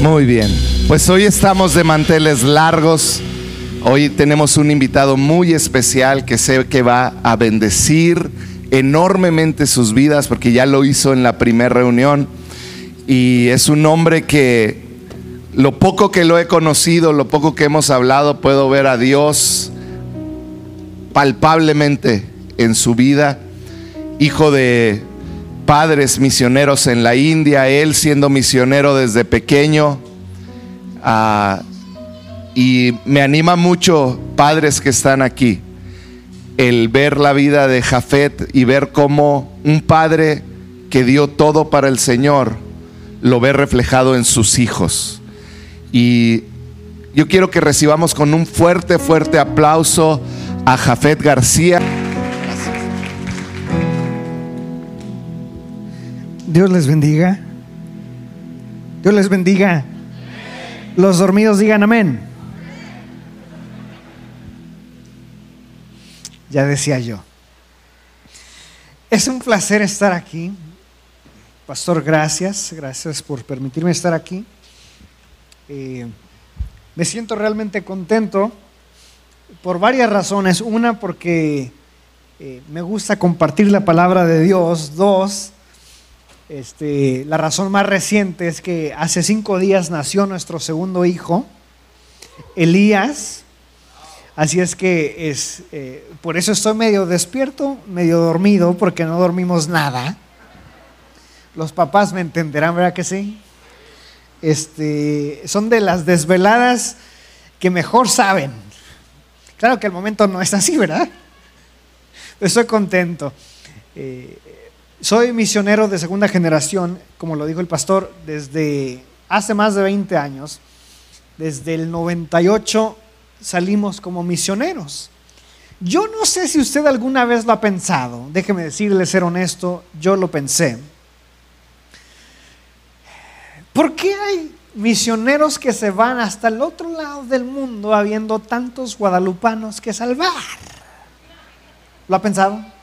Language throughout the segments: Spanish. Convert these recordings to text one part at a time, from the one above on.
Muy bien, pues hoy estamos de manteles largos. Hoy tenemos un invitado muy especial que sé que va a bendecir enormemente sus vidas porque ya lo hizo en la primera reunión. Y es un hombre que lo poco que lo he conocido, lo poco que hemos hablado, puedo ver a Dios palpablemente en su vida. Hijo de padres misioneros en la India, él siendo misionero desde pequeño. Ah, y me anima mucho, padres que están aquí, el ver la vida de Jafet y ver cómo un padre que dio todo para el Señor lo ve reflejado en sus hijos. Y yo quiero que recibamos con un fuerte, fuerte aplauso a Jafet García. Dios les bendiga. Dios les bendiga. Los dormidos digan amén. Ya decía yo. Es un placer estar aquí. Pastor, gracias. Gracias por permitirme estar aquí. Eh, me siento realmente contento por varias razones. Una, porque eh, me gusta compartir la palabra de Dios. Dos, este, la razón más reciente es que hace cinco días nació nuestro segundo hijo, Elías. Así es que es, eh, por eso estoy medio despierto, medio dormido, porque no dormimos nada. Los papás me entenderán, ¿verdad que sí? Este, son de las desveladas que mejor saben. Claro que el momento no es así, ¿verdad? Estoy contento. Eh, soy misionero de segunda generación, como lo dijo el pastor, desde hace más de 20 años. Desde el 98 salimos como misioneros. Yo no sé si usted alguna vez lo ha pensado, déjeme decirle, ser honesto, yo lo pensé. ¿Por qué hay misioneros que se van hasta el otro lado del mundo habiendo tantos guadalupanos que salvar? ¿Lo ha pensado?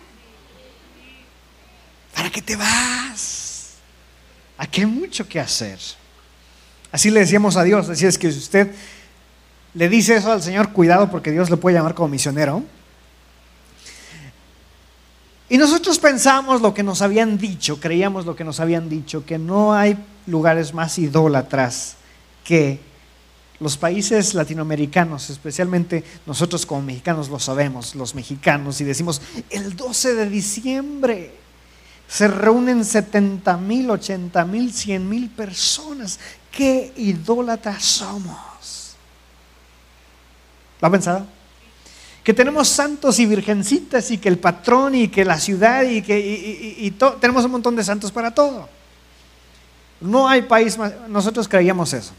¿Para qué te vas? Aquí hay mucho que hacer. Así le decíamos a Dios, así es que si usted le dice eso al Señor, cuidado porque Dios le puede llamar como misionero. Y nosotros pensamos lo que nos habían dicho, creíamos lo que nos habían dicho, que no hay lugares más idólatras que los países latinoamericanos, especialmente nosotros como mexicanos lo sabemos, los mexicanos, y decimos, el 12 de diciembre se reúnen 70 mil, 80 mil, 100 mil personas. ¿Qué idólatras somos? ¿Lo ha pensado? Que tenemos santos y virgencitas y que el patrón y que la ciudad y que tenemos un montón de santos para todo. No hay país más. Nosotros creíamos eso.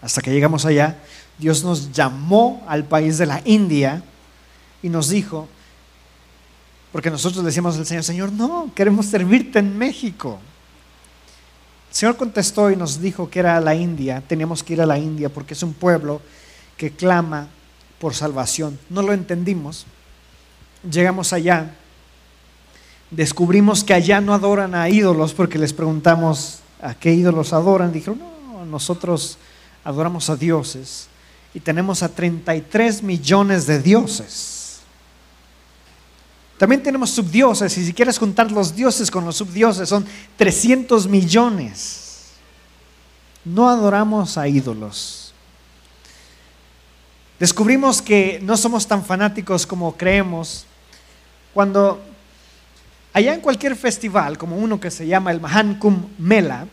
Hasta que llegamos allá, Dios nos llamó al país de la India y nos dijo, porque nosotros decíamos al Señor, Señor, no, queremos servirte en México. El Señor contestó y nos dijo que era la India, teníamos que ir a la India porque es un pueblo que clama por salvación. No lo entendimos. Llegamos allá, descubrimos que allá no adoran a ídolos porque les preguntamos a qué ídolos adoran. Dijeron, no, nosotros adoramos a dioses y tenemos a 33 millones de dioses. También tenemos subdioses, y si quieres juntar los dioses con los subdioses, son 300 millones. No adoramos a ídolos. Descubrimos que no somos tan fanáticos como creemos cuando allá en cualquier festival, como uno que se llama el Mahankum Mela,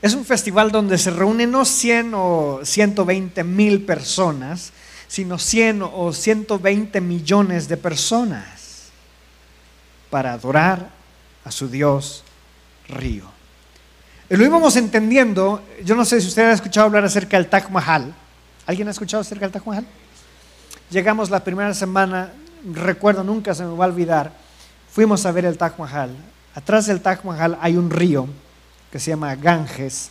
es un festival donde se reúnen no 100 o 120 mil personas, sino 100 o 120 millones de personas para adorar a su Dios río. Lo íbamos entendiendo, yo no sé si usted ha escuchado hablar acerca del Taj Mahal. ¿Alguien ha escuchado acerca del Taj Mahal? Llegamos la primera semana, recuerdo, nunca se me va a olvidar, fuimos a ver el Taj Mahal. Atrás del Taj Mahal hay un río que se llama Ganges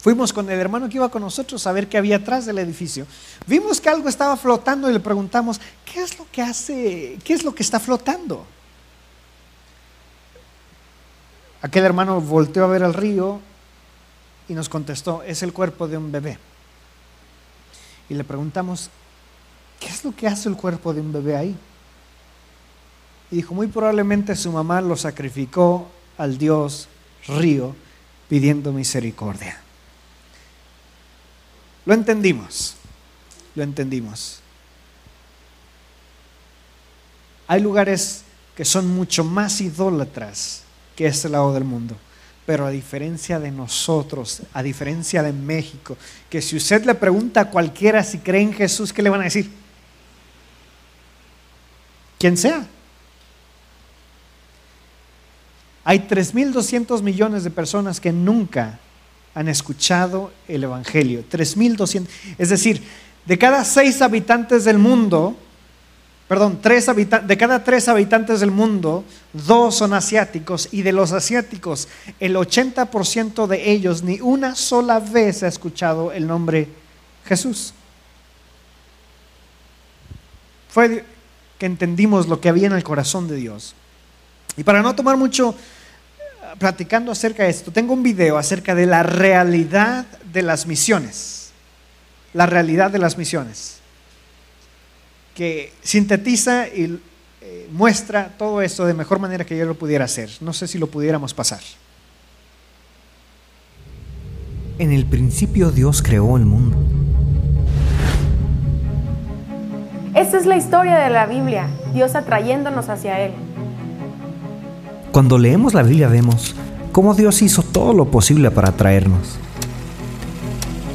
Fuimos con el hermano que iba con nosotros a ver qué había atrás del edificio. Vimos que algo estaba flotando y le preguntamos, ¿qué es lo que hace? ¿Qué es lo que está flotando? Aquel hermano volteó a ver al río y nos contestó, es el cuerpo de un bebé. Y le preguntamos, ¿qué es lo que hace el cuerpo de un bebé ahí? Y dijo, muy probablemente su mamá lo sacrificó al dios río pidiendo misericordia. Lo entendimos, lo entendimos. Hay lugares que son mucho más idólatras que este lado del mundo. Pero a diferencia de nosotros, a diferencia de México, que si usted le pregunta a cualquiera si cree en Jesús, ¿qué le van a decir? Quien sea. Hay 3.200 millones de personas que nunca han escuchado el Evangelio. 3.200. Es decir, de cada seis habitantes del mundo, perdón, tres de cada tres habitantes del mundo, dos son asiáticos y de los asiáticos, el 80% de ellos ni una sola vez ha escuchado el nombre Jesús. Fue que entendimos lo que había en el corazón de Dios. Y para no tomar mucho platicando acerca de esto, tengo un video acerca de la realidad de las misiones. La realidad de las misiones. Que sintetiza y eh, muestra todo esto de mejor manera que yo lo pudiera hacer. No sé si lo pudiéramos pasar. En el principio Dios creó el mundo. Esta es la historia de la Biblia, Dios atrayéndonos hacia Él. Cuando leemos la Biblia vemos cómo Dios hizo todo lo posible para atraernos.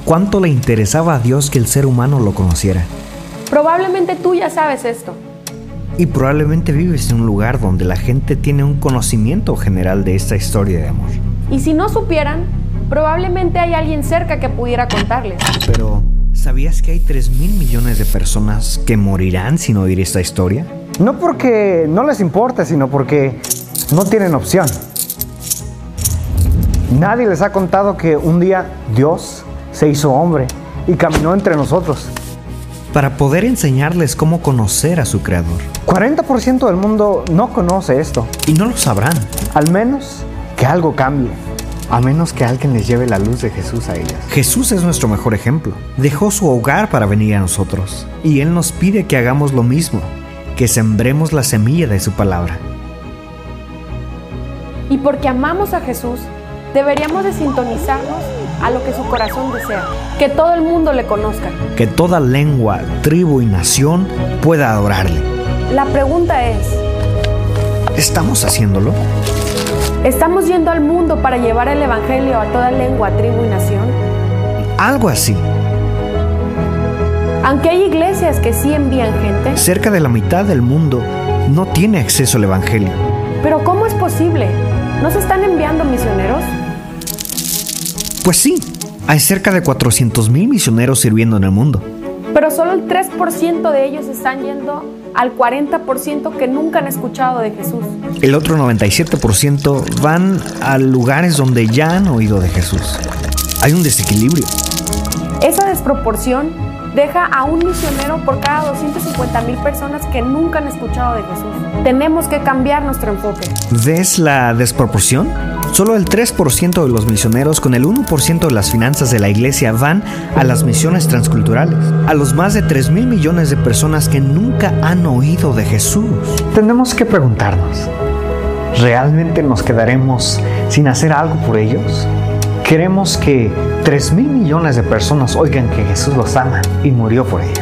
¿Cuánto le interesaba a Dios que el ser humano lo conociera? Probablemente tú ya sabes esto. Y probablemente vives en un lugar donde la gente tiene un conocimiento general de esta historia de amor. Y si no supieran, probablemente hay alguien cerca que pudiera contarles. Pero, ¿sabías que hay 3 mil millones de personas que morirán sin oír esta historia? No porque no les importe, sino porque no tienen opción. Nadie les ha contado que un día Dios se hizo hombre y caminó entre nosotros. Para poder enseñarles cómo conocer a su Creador. 40% del mundo no conoce esto. Y no lo sabrán. Al menos que algo cambie. A menos que alguien les lleve la luz de Jesús a ellas. Jesús es nuestro mejor ejemplo. Dejó su hogar para venir a nosotros. Y Él nos pide que hagamos lo mismo, que sembremos la semilla de su palabra. Y porque amamos a Jesús, deberíamos de sintonizarnos a lo que su corazón desea, que todo el mundo le conozca. Que toda lengua, tribu y nación pueda adorarle. La pregunta es, ¿estamos haciéndolo? ¿Estamos yendo al mundo para llevar el Evangelio a toda lengua, tribu y nación? Algo así. Aunque hay iglesias que sí envían gente. Cerca de la mitad del mundo no tiene acceso al Evangelio. Pero ¿cómo es posible? ¿No se están enviando misioneros? Pues sí, hay cerca de 400 mil misioneros sirviendo en el mundo. Pero solo el 3% de ellos están yendo al 40% que nunca han escuchado de Jesús. El otro 97% van a lugares donde ya han oído de Jesús. Hay un desequilibrio. Esa desproporción deja a un misionero por cada 250 mil personas que nunca han escuchado de Jesús. Tenemos que cambiar nuestro enfoque. ¿Ves la desproporción? Solo el 3% de los misioneros con el 1% de las finanzas de la iglesia van a las misiones transculturales, a los más de 3 mil millones de personas que nunca han oído de Jesús. Tenemos que preguntarnos, ¿realmente nos quedaremos sin hacer algo por ellos? Queremos que 3 mil millones de personas oigan que Jesús los ama y murió por ello.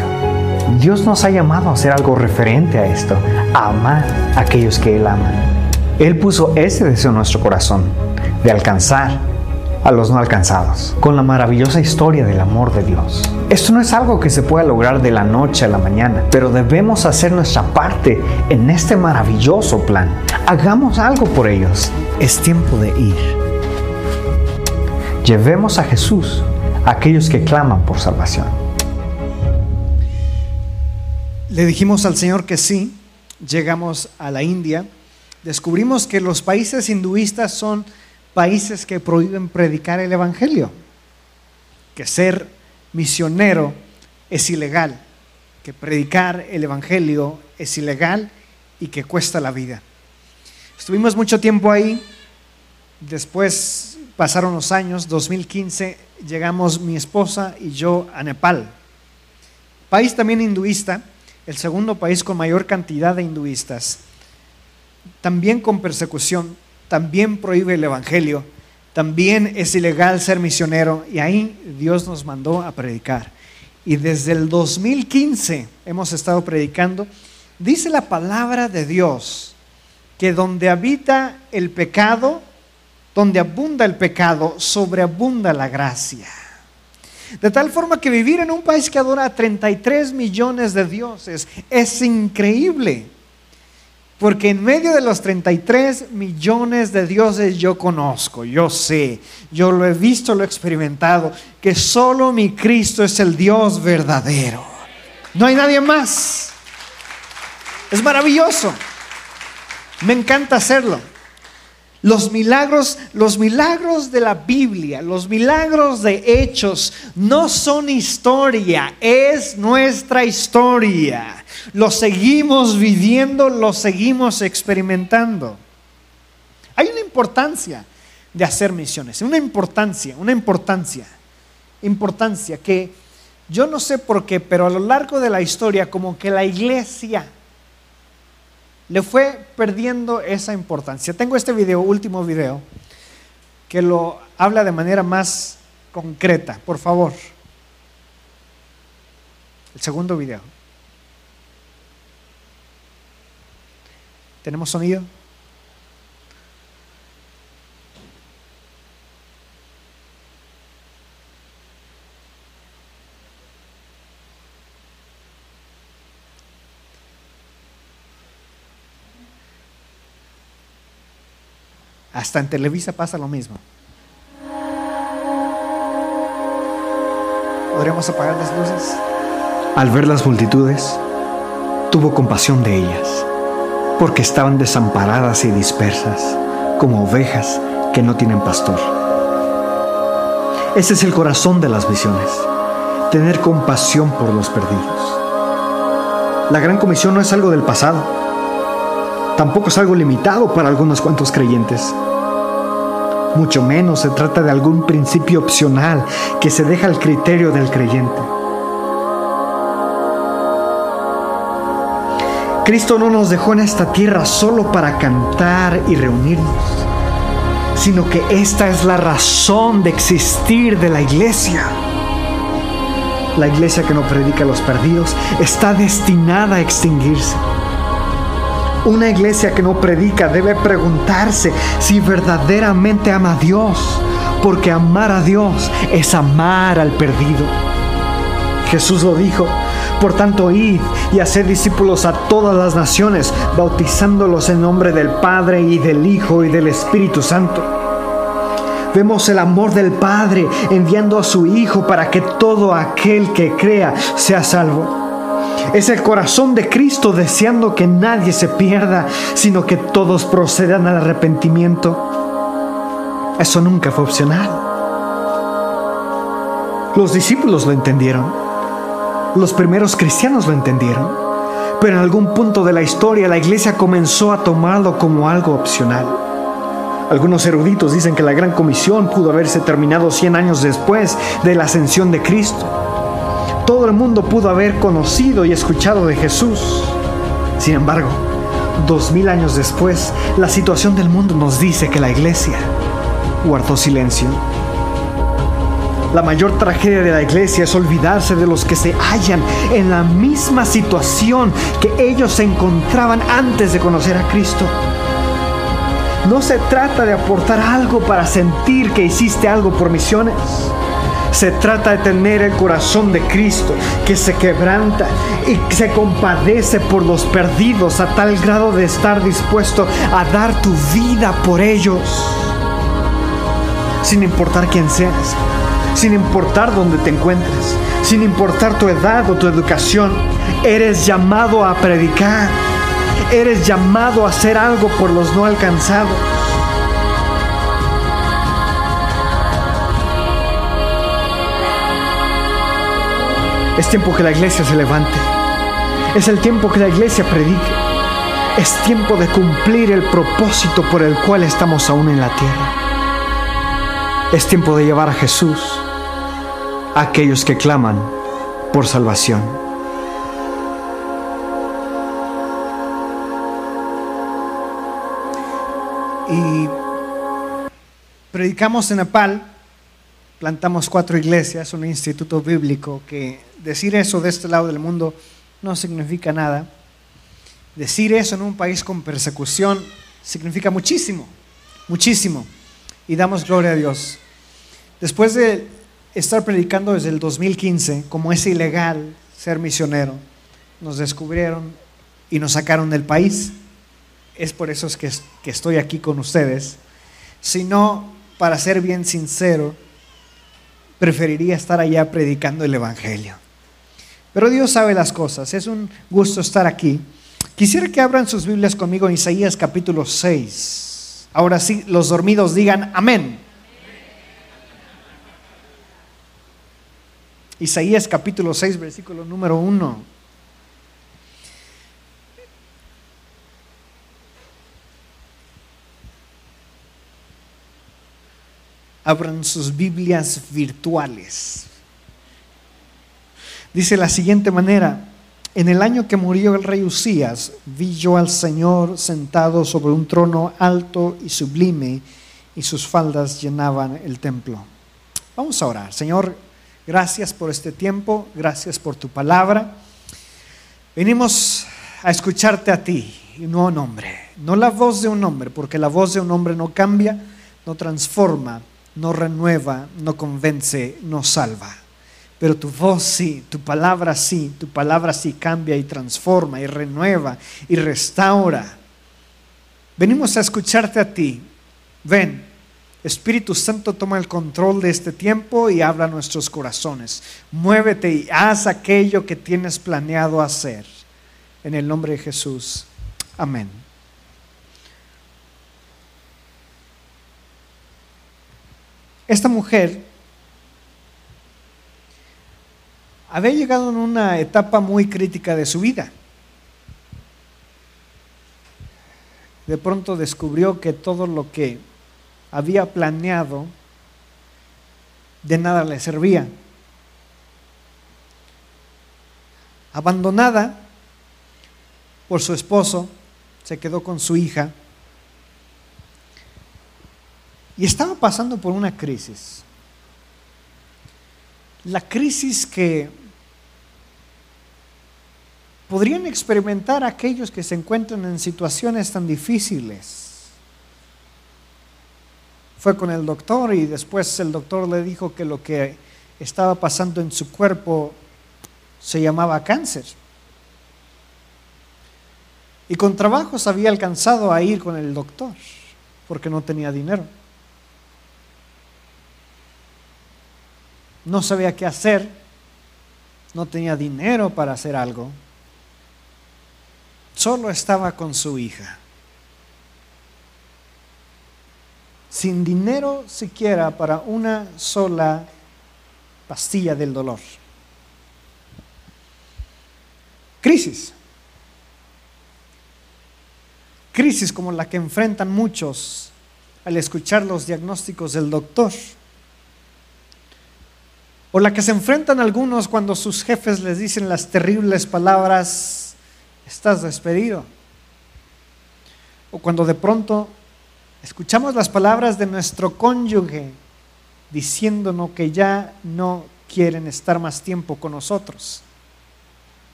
Dios nos ha llamado a hacer algo referente a esto, a amar a aquellos que Él ama. Él puso ese deseo en nuestro corazón, de alcanzar a los no alcanzados, con la maravillosa historia del amor de Dios. Esto no es algo que se pueda lograr de la noche a la mañana, pero debemos hacer nuestra parte en este maravilloso plan. Hagamos algo por ellos. Es tiempo de ir. Llevemos a Jesús a aquellos que claman por salvación. Le dijimos al Señor que sí, llegamos a la India, descubrimos que los países hinduistas son países que prohíben predicar el Evangelio, que ser misionero es ilegal, que predicar el Evangelio es ilegal y que cuesta la vida. Estuvimos mucho tiempo ahí, después pasaron los años, 2015, llegamos mi esposa y yo a Nepal. País también hinduista, el segundo país con mayor cantidad de hinduistas. También con persecución, también prohíbe el Evangelio, también es ilegal ser misionero y ahí Dios nos mandó a predicar. Y desde el 2015 hemos estado predicando. Dice la palabra de Dios que donde habita el pecado, donde abunda el pecado, sobreabunda la gracia. De tal forma que vivir en un país que adora a 33 millones de dioses es increíble. Porque en medio de los 33 millones de dioses yo conozco, yo sé, yo lo he visto, lo he experimentado, que solo mi Cristo es el Dios verdadero. No hay nadie más. Es maravilloso. Me encanta hacerlo. Los milagros, los milagros de la Biblia, los milagros de hechos no son historia, es nuestra historia lo seguimos viviendo, lo seguimos experimentando. Hay una importancia de hacer misiones, una importancia, una importancia, importancia que yo no sé por qué, pero a lo largo de la historia como que la iglesia le fue perdiendo esa importancia. Tengo este video, último video, que lo habla de manera más concreta, por favor. El segundo video. ¿Tenemos sonido? Hasta en Televisa pasa lo mismo. ¿Podríamos apagar las luces? Al ver las multitudes, tuvo compasión de ellas porque estaban desamparadas y dispersas, como ovejas que no tienen pastor. Ese es el corazón de las visiones, tener compasión por los perdidos. La gran comisión no es algo del pasado, tampoco es algo limitado para algunos cuantos creyentes. Mucho menos se trata de algún principio opcional que se deja al criterio del creyente. Cristo no nos dejó en esta tierra solo para cantar y reunirnos, sino que esta es la razón de existir de la iglesia. La iglesia que no predica a los perdidos está destinada a extinguirse. Una iglesia que no predica debe preguntarse si verdaderamente ama a Dios, porque amar a Dios es amar al perdido. Jesús lo dijo, por tanto, id y haced discípulos a todas las naciones, bautizándolos en nombre del Padre y del Hijo y del Espíritu Santo. Vemos el amor del Padre enviando a su Hijo para que todo aquel que crea sea salvo. Es el corazón de Cristo deseando que nadie se pierda, sino que todos procedan al arrepentimiento. Eso nunca fue opcional. Los discípulos lo entendieron. Los primeros cristianos lo entendieron, pero en algún punto de la historia la iglesia comenzó a tomarlo como algo opcional. Algunos eruditos dicen que la gran comisión pudo haberse terminado 100 años después de la ascensión de Cristo. Todo el mundo pudo haber conocido y escuchado de Jesús. Sin embargo, dos mil años después, la situación del mundo nos dice que la iglesia guardó silencio la mayor tragedia de la iglesia es olvidarse de los que se hallan en la misma situación que ellos se encontraban antes de conocer a Cristo. No se trata de aportar algo para sentir que hiciste algo por misiones. Se trata de tener el corazón de Cristo que se quebranta y se compadece por los perdidos a tal grado de estar dispuesto a dar tu vida por ellos. Sin importar quién seas, sin importar dónde te encuentres, sin importar tu edad o tu educación, eres llamado a predicar, eres llamado a hacer algo por los no alcanzados. Es tiempo que la iglesia se levante. Es el tiempo que la iglesia predique. Es tiempo de cumplir el propósito por el cual estamos aún en la tierra. Es tiempo de llevar a Jesús a aquellos que claman por salvación. Y predicamos en Nepal, plantamos cuatro iglesias, un instituto bíblico, que decir eso de este lado del mundo no significa nada. Decir eso en un país con persecución significa muchísimo, muchísimo. Y damos gloria a Dios. Después de estar predicando desde el 2015, como es ilegal ser misionero, nos descubrieron y nos sacaron del país. Es por eso que, que estoy aquí con ustedes. Sino, para ser bien sincero, preferiría estar allá predicando el Evangelio. Pero Dios sabe las cosas. Es un gusto estar aquí. Quisiera que abran sus Biblias conmigo en Isaías capítulo 6. Ahora sí, los dormidos digan amén. Isaías capítulo 6, versículo número 1. Abran sus Biblias virtuales. Dice la siguiente manera, en el año que murió el rey Usías, vi yo al Señor sentado sobre un trono alto y sublime, y sus faldas llenaban el templo. Vamos a orar. Señor, gracias por este tiempo, gracias por tu palabra. Venimos a escucharte a ti y no a un no la voz de un hombre, porque la voz de un hombre no cambia, no transforma, no renueva, no convence, no salva. Pero tu voz sí, tu palabra sí, tu palabra sí cambia y transforma y renueva y restaura. Venimos a escucharte a ti. Ven, Espíritu Santo toma el control de este tiempo y habla a nuestros corazones. Muévete y haz aquello que tienes planeado hacer. En el nombre de Jesús. Amén. Esta mujer había llegado en una etapa muy crítica de su vida. De pronto descubrió que todo lo que había planeado de nada le servía. Abandonada por su esposo, se quedó con su hija y estaba pasando por una crisis. La crisis que podrían experimentar aquellos que se encuentran en situaciones tan difíciles. Fue con el doctor y después el doctor le dijo que lo que estaba pasando en su cuerpo se llamaba cáncer. Y con trabajos había alcanzado a ir con el doctor porque no tenía dinero. No sabía qué hacer, no tenía dinero para hacer algo, solo estaba con su hija. Sin dinero siquiera para una sola pastilla del dolor. Crisis. Crisis como la que enfrentan muchos al escuchar los diagnósticos del doctor o la que se enfrentan algunos cuando sus jefes les dicen las terribles palabras, estás despedido. O cuando de pronto escuchamos las palabras de nuestro cónyuge diciéndonos que ya no quieren estar más tiempo con nosotros.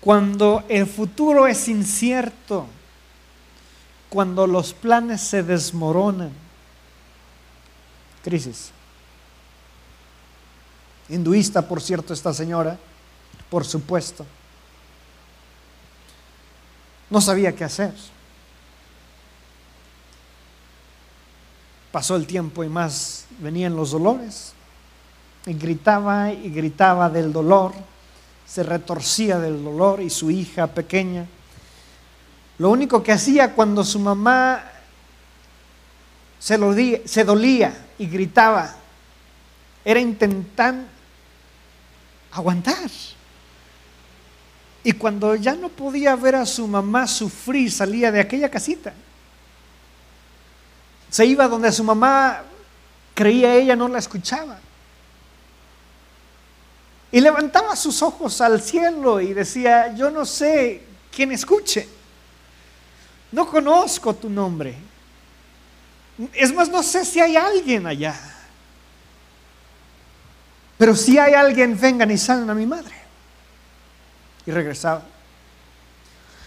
Cuando el futuro es incierto, cuando los planes se desmoronan. Crisis hinduista, por cierto, esta señora, por supuesto. No sabía qué hacer. Pasó el tiempo y más venían los dolores. Y gritaba y gritaba del dolor. Se retorcía del dolor y su hija pequeña. Lo único que hacía cuando su mamá se, lo se dolía y gritaba era intentar aguantar. Y cuando ya no podía ver a su mamá sufrir, salía de aquella casita. Se iba donde su mamá creía ella no la escuchaba. Y levantaba sus ojos al cielo y decía, yo no sé quién escuche. No conozco tu nombre. Es más, no sé si hay alguien allá. Pero si hay alguien, vengan y salgan a mi madre. Y regresaba.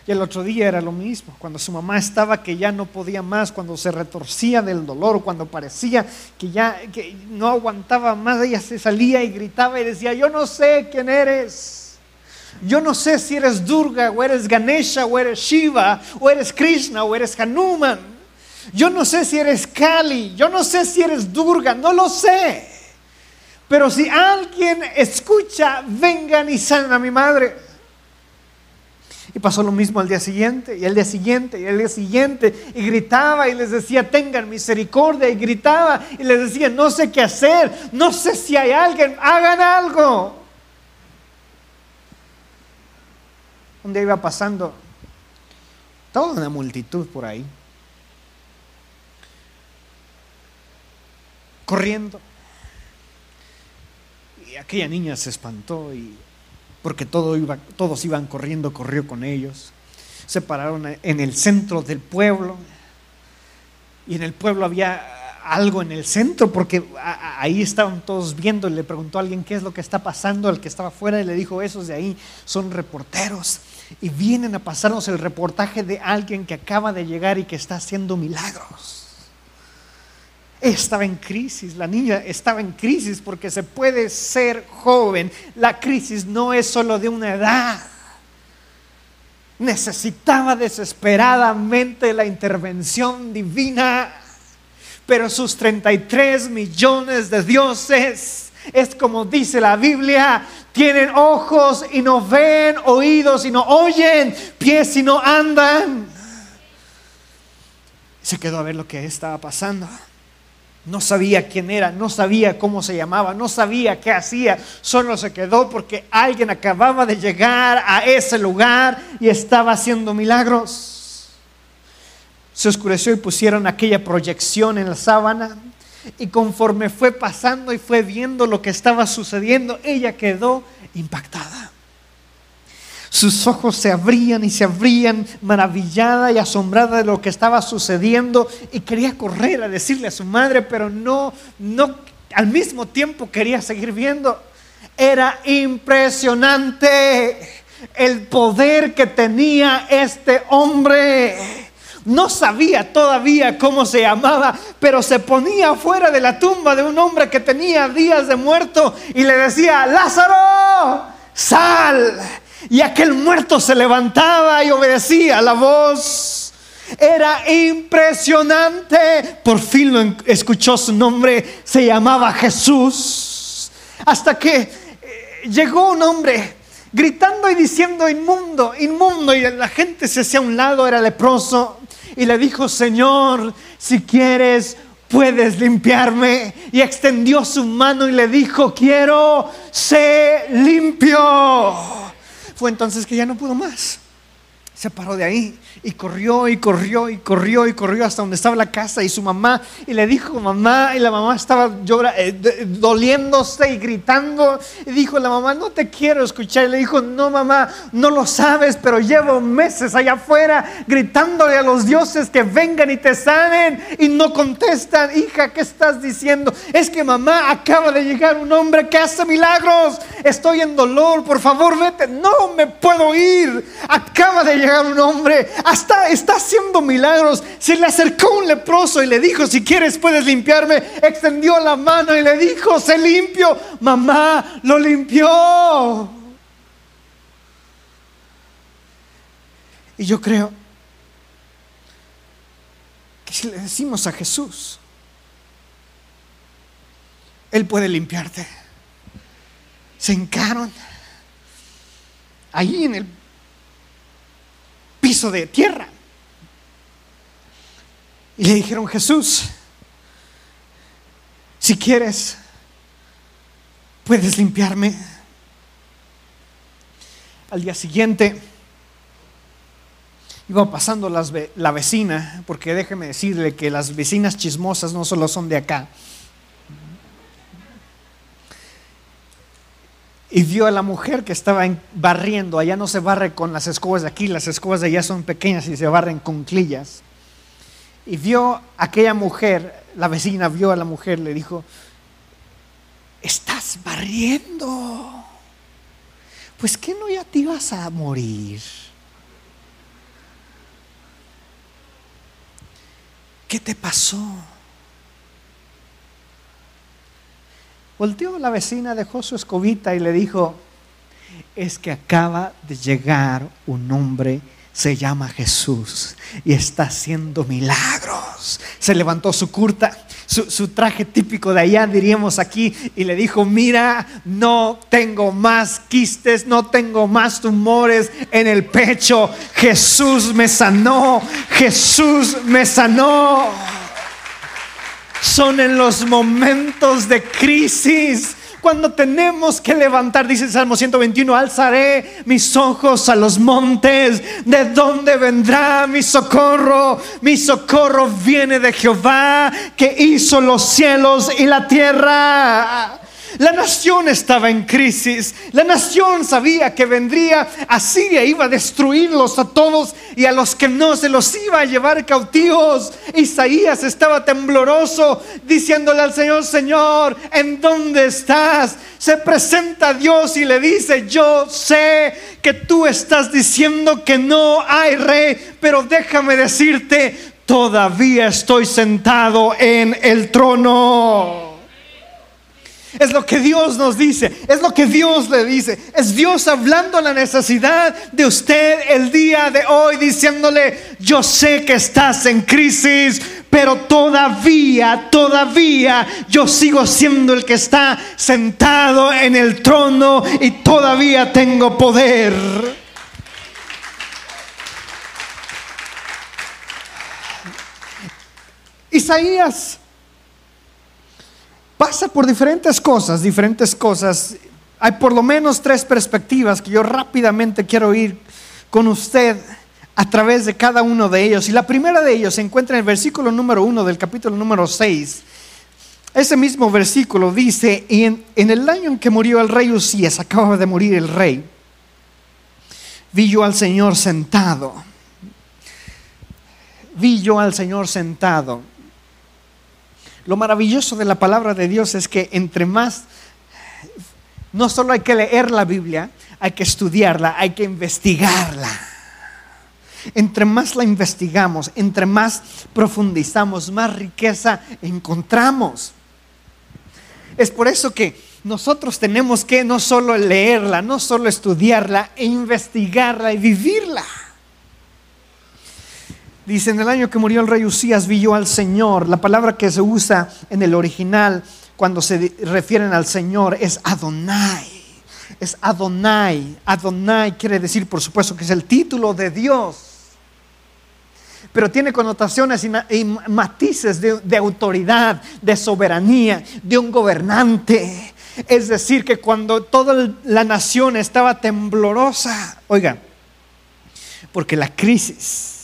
Y el otro día era lo mismo, cuando su mamá estaba que ya no podía más, cuando se retorcía del dolor, cuando parecía que ya que no aguantaba más, ella se salía y gritaba y decía, yo no sé quién eres. Yo no sé si eres Durga o eres Ganesha o eres Shiva o eres Krishna o eres Hanuman. Yo no sé si eres Kali, yo no sé si eres Durga, no lo sé. Pero si alguien escucha, vengan y salgan a mi madre. Y pasó lo mismo al día siguiente, y al día siguiente, y al día siguiente, y gritaba y les decía, tengan misericordia, y gritaba y les decía, no sé qué hacer, no sé si hay alguien, hagan algo. Un día iba pasando toda una multitud por ahí, corriendo, aquella niña se espantó y porque iba, todos iban corriendo, corrió con ellos. Se pararon en el centro del pueblo. Y en el pueblo había algo en el centro porque ahí estaban todos viendo y le preguntó a alguien qué es lo que está pasando al que estaba afuera y le dijo, esos de ahí son reporteros y vienen a pasarnos el reportaje de alguien que acaba de llegar y que está haciendo milagros estaba en crisis, la niña estaba en crisis porque se puede ser joven. La crisis no es solo de una edad. Necesitaba desesperadamente la intervención divina, pero sus 33 millones de dioses, es como dice la Biblia, tienen ojos y no ven, oídos y no oyen, pies y no andan. Se quedó a ver lo que estaba pasando. No sabía quién era, no sabía cómo se llamaba, no sabía qué hacía, solo se quedó porque alguien acababa de llegar a ese lugar y estaba haciendo milagros. Se oscureció y pusieron aquella proyección en la sábana y conforme fue pasando y fue viendo lo que estaba sucediendo, ella quedó impactada. Sus ojos se abrían y se abrían, maravillada y asombrada de lo que estaba sucediendo, y quería correr a decirle a su madre, pero no, no, al mismo tiempo quería seguir viendo. Era impresionante el poder que tenía este hombre. No sabía todavía cómo se llamaba, pero se ponía fuera de la tumba de un hombre que tenía días de muerto y le decía, Lázaro, sal. Y aquel muerto se levantaba y obedecía la voz. Era impresionante. Por fin lo escuchó su nombre. Se llamaba Jesús. Hasta que eh, llegó un hombre gritando y diciendo inmundo, inmundo. Y la gente se hacía a un lado, era leproso. Y le dijo, Señor, si quieres, puedes limpiarme. Y extendió su mano y le dijo, quiero ser limpio. Fue entonces que ya no pudo más. Se paró de ahí y corrió y corrió y corrió y corrió hasta donde estaba la casa y su mamá y le dijo mamá y la mamá estaba eh, doliéndose y gritando y dijo la mamá no te quiero escuchar y le dijo no mamá no lo sabes pero llevo meses allá afuera gritándole a los dioses que vengan y te sanen y no contestan hija ¿qué estás diciendo? es que mamá acaba de llegar un hombre que hace milagros. Estoy en dolor por favor vete no me puedo ir. Acaba de llegar un hombre hasta está haciendo milagros. Se le acercó un leproso y le dijo, si quieres puedes limpiarme. Extendió la mano y le dijo, se limpio. Mamá lo limpió. Y yo creo que si le decimos a Jesús, Él puede limpiarte. Se encaron ahí en el piso de tierra. Y le dijeron, Jesús, si quieres, puedes limpiarme. Al día siguiente iba pasando la vecina, porque déjeme decirle que las vecinas chismosas no solo son de acá. Y vio a la mujer que estaba en- barriendo. Allá no se barre con las escobas de aquí, las escobas de allá son pequeñas y se barren con clillas. Y vio a aquella mujer, la vecina vio a la mujer, le dijo, estás barriendo. Pues que no ya te ibas a morir. ¿Qué te pasó? Volteó la vecina, dejó su escobita y le dijo, es que acaba de llegar un hombre, se llama Jesús y está haciendo milagros. Se levantó su curta, su, su traje típico de allá, diríamos aquí, y le dijo, mira, no tengo más quistes, no tengo más tumores en el pecho. Jesús me sanó, Jesús me sanó son en los momentos de crisis. Cuando tenemos que levantar, dice el Salmo 121, alzaré mis ojos a los montes, ¿de dónde vendrá mi socorro? Mi socorro viene de Jehová, que hizo los cielos y la tierra. La nación estaba en crisis. La nación sabía que vendría Asiria, iba a destruirlos a todos y a los que no se los iba a llevar cautivos. Isaías estaba tembloroso diciéndole al Señor, Señor, ¿en dónde estás? Se presenta a Dios y le dice, yo sé que tú estás diciendo que no hay rey, pero déjame decirte, todavía estoy sentado en el trono. Es lo que Dios nos dice, es lo que Dios le dice. Es Dios hablando la necesidad de usted el día de hoy, diciéndole, yo sé que estás en crisis, pero todavía, todavía yo sigo siendo el que está sentado en el trono y todavía tengo poder. Isaías pasa por diferentes cosas, diferentes cosas. Hay por lo menos tres perspectivas que yo rápidamente quiero ir con usted a través de cada uno de ellos. Y la primera de ellos se encuentra en el versículo número uno del capítulo número 6. Ese mismo versículo dice, y en, en el año en que murió el rey Usías, acaba de morir el rey, vi yo al Señor sentado. Vi yo al Señor sentado. Lo maravilloso de la palabra de Dios es que entre más, no solo hay que leer la Biblia, hay que estudiarla, hay que investigarla. Entre más la investigamos, entre más profundizamos, más riqueza encontramos. Es por eso que nosotros tenemos que no solo leerla, no solo estudiarla, e investigarla y vivirla. Dice, en el año que murió el rey Usías vi yo al Señor. La palabra que se usa en el original cuando se refieren al Señor es Adonai. Es Adonai. Adonai quiere decir, por supuesto, que es el título de Dios. Pero tiene connotaciones y, matices de, de autoridad, de soberanía, de un gobernante. Es decir, que cuando toda la nación estaba temblorosa, oiga, porque la crisis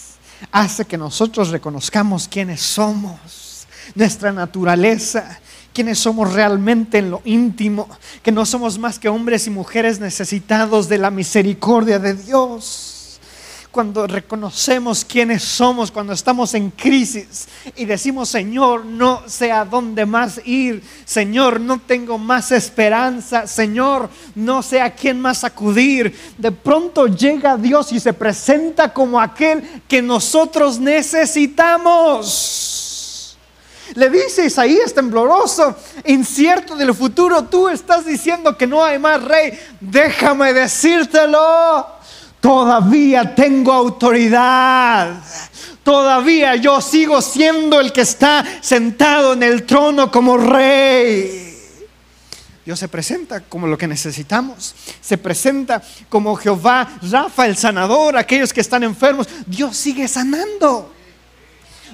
hace que nosotros reconozcamos quiénes somos, nuestra naturaleza, quiénes somos realmente en lo íntimo, que no somos más que hombres y mujeres necesitados de la misericordia de Dios. Cuando reconocemos quiénes somos, cuando estamos en crisis y decimos, Señor, no sé a dónde más ir, Señor, no tengo más esperanza, Señor, no sé a quién más acudir, de pronto llega Dios y se presenta como aquel que nosotros necesitamos. Le dice Isaías tembloroso, incierto del futuro, tú estás diciendo que no hay más rey, déjame decírtelo, todavía tengo autoridad. Todavía yo sigo siendo el que está sentado en el trono como rey. Dios se presenta como lo que necesitamos. Se presenta como Jehová, Rafa, el sanador, aquellos que están enfermos. Dios sigue sanando.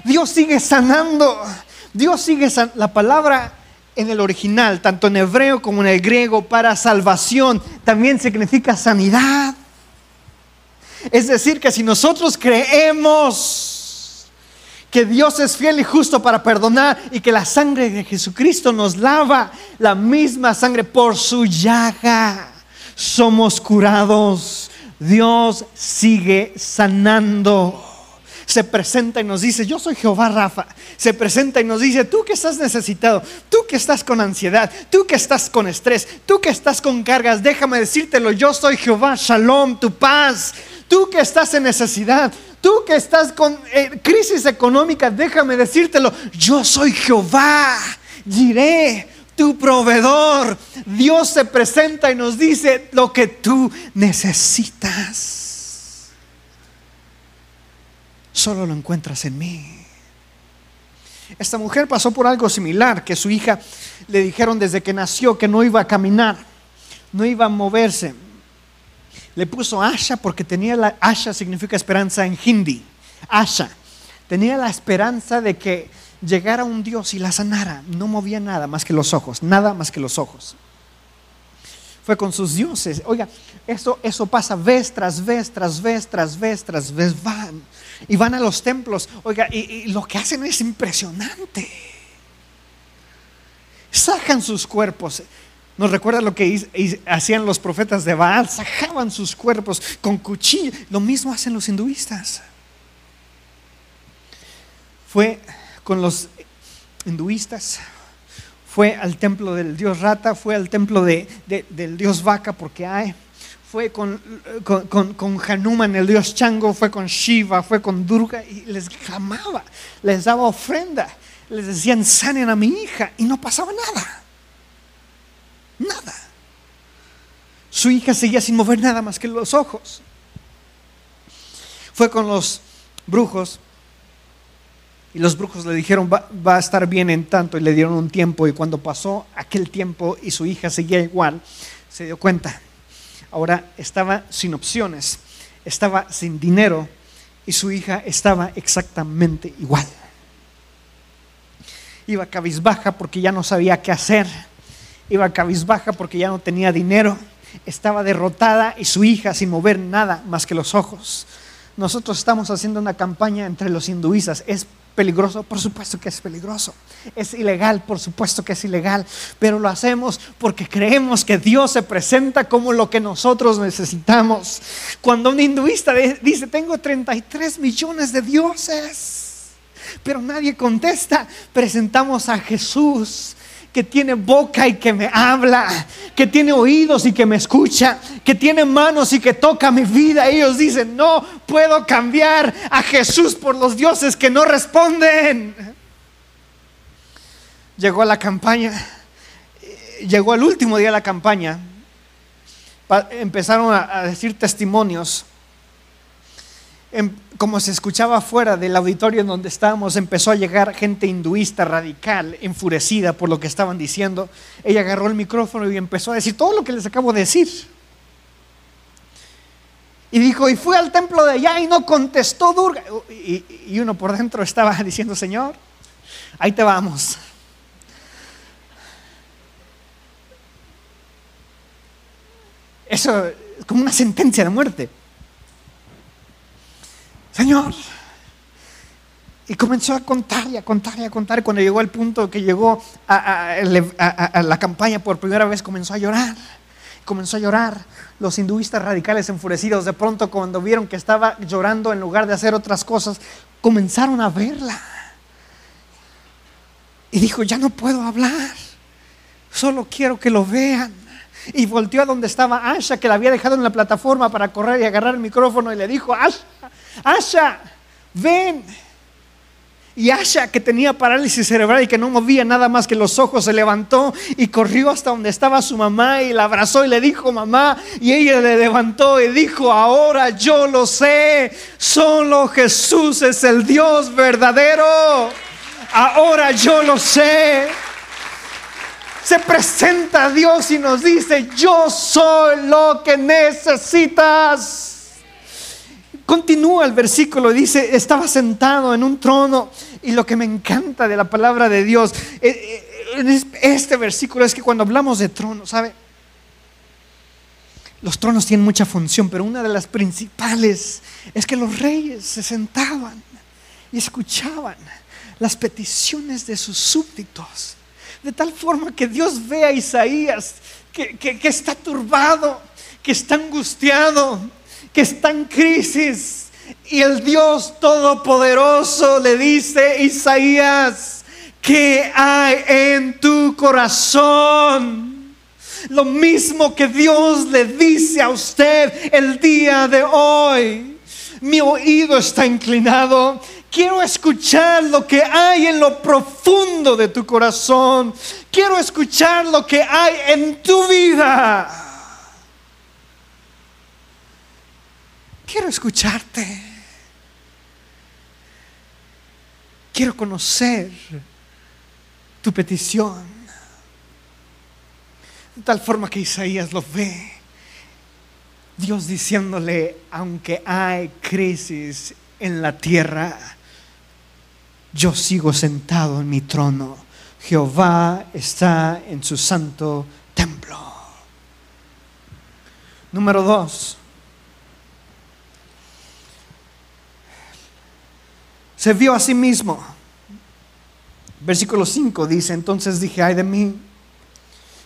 Dios sigue sanando. Dios sigue sanando. La palabra en el original, tanto en hebreo como en el griego, para salvación, también significa sanidad. Es decir, que si nosotros creemos que Dios es fiel y justo para perdonar y que la sangre de Jesucristo nos lava, la misma sangre por su llaga somos curados. Dios sigue sanando. Se presenta y nos dice, yo soy Jehová Rafa. Se presenta y nos dice, tú que estás necesitado, tú que estás con ansiedad, tú que estás con estrés, tú que estás con cargas, déjame decírtelo, yo soy Jehová Shalom, tu paz. Tú que estás en necesidad, tú que estás con eh, crisis económica, déjame decírtelo, yo soy Jehová. Diré, tu proveedor. Dios se presenta y nos dice lo que tú necesitas. Solo lo encuentras en mí. Esta mujer pasó por algo similar, que su hija le dijeron desde que nació que no iba a caminar, no iba a moverse. Le puso Asha porque tenía la Asha significa esperanza en hindi. Asha tenía la esperanza de que llegara un Dios y la sanara. No movía nada más que los ojos, nada más que los ojos. Fue con sus dioses. Oiga, eso, eso pasa vez tras vez, tras vez, tras vez, tras vez. Van y van a los templos. Oiga, y, lo que hacen es impresionante. Sacan sus cuerpos. Nos recuerda lo que hacían los profetas de Baal, sacaban sus cuerpos con cuchillo. Lo mismo hacen los hinduistas. Fue con los hinduistas, fue al templo del dios Rata, fue al templo del dios Vaca, porque hay fue con, con, Hanuman, el dios Chango, fue con Shiva, fue con Durga y les clamaba, les daba ofrenda, les decían sanen a mi hija y no pasaba nada. Nada. Su hija seguía sin mover nada más que los ojos. Fue con los brujos y los brujos le dijeron va, va a estar bien en tanto y le dieron un tiempo y cuando pasó aquel tiempo y su hija seguía igual, se dio cuenta ahora estaba sin opciones, estaba sin dinero y su hija estaba exactamente igual. Iba cabizbaja porque ya no sabía qué hacer, iba cabizbaja porque ya no tenía dinero, estaba derrotada y su hija sin mover nada más que los ojos. Nosotros estamos haciendo una campaña entre los hinduistas, es peligroso? Por supuesto que es peligroso. Es ilegal, por supuesto que es ilegal, pero lo hacemos porque creemos que Dios se presenta como lo que nosotros necesitamos. Cuando un hinduista dice, tengo 33 millones de dioses, pero nadie contesta, presentamos a Jesús que tiene boca y que me habla, que tiene oídos y que me escucha, que tiene manos y que toca mi vida. Ellos dicen, no puedo cambiar a Jesús por los dioses que no responden. Llegó a la campaña, llegó el último día de la campaña, empezaron a decir testimonios Em, como se escuchaba fuera del auditorio en donde estábamos, empezó a llegar gente hinduista radical, enfurecida por lo que estaban diciendo. Ella agarró el micrófono y empezó a decir todo lo que les acabo de decir. Y dijo, y fue al templo de allá y no contestó Durga. Y, y uno por dentro estaba diciendo, Señor, ahí te vamos. Eso es como una sentencia de muerte. Señor. Y comenzó a contar y a contar y a contar. Cuando llegó al punto que llegó a, la campaña por primera vez, comenzó a llorar. Comenzó a llorar. Los hinduistas radicales enfurecidos, de pronto cuando vieron que estaba llorando en lugar de hacer otras cosas, comenzaron a verla. Y dijo, ya no puedo hablar. Solo quiero que lo vean. Y volteó a donde estaba Asha, que la había dejado en la plataforma para correr y agarrar el micrófono, y le dijo, Asha, Asha, ven. Y Asha, que tenía parálisis cerebral y que no movía nada más que los ojos, se levantó y corrió hasta donde estaba su mamá y la abrazó y le dijo, mamá, y ella le levantó y dijo, ahora yo lo sé, solo Jesús es el Dios verdadero. Ahora yo lo sé. Se presenta a Dios y nos dice, yo soy lo que necesitas. Continúa el versículo, dice, estaba sentado en un trono y lo que me encanta de la palabra de Dios, eh, eh, este versículo es que cuando hablamos de trono, ¿sabe? Los tronos tienen mucha función, pero una de las principales es que los reyes se sentaban y escuchaban las peticiones de sus súbditos. De tal forma que Dios ve a Isaías que, que está turbado que está angustiado, que está en crisis. Y el Dios Todopoderoso le dice, Isaías, ¿qué hay en tu corazón? Lo mismo que Dios le dice a usted el día de hoy. Mi oído está inclinado. Quiero escuchar lo que hay en lo profundo de tu corazón. Quiero escuchar lo que hay en tu vida. Quiero escucharte. Quiero conocer tu petición. De tal forma que Isaías lo ve. Dios diciéndole, aunque hay crisis en la tierra, yo sigo sentado en mi trono. Jehová está en su santo templo. Número dos. Se vio a sí mismo. Versículo 5 dice, entonces dije, ay de mí,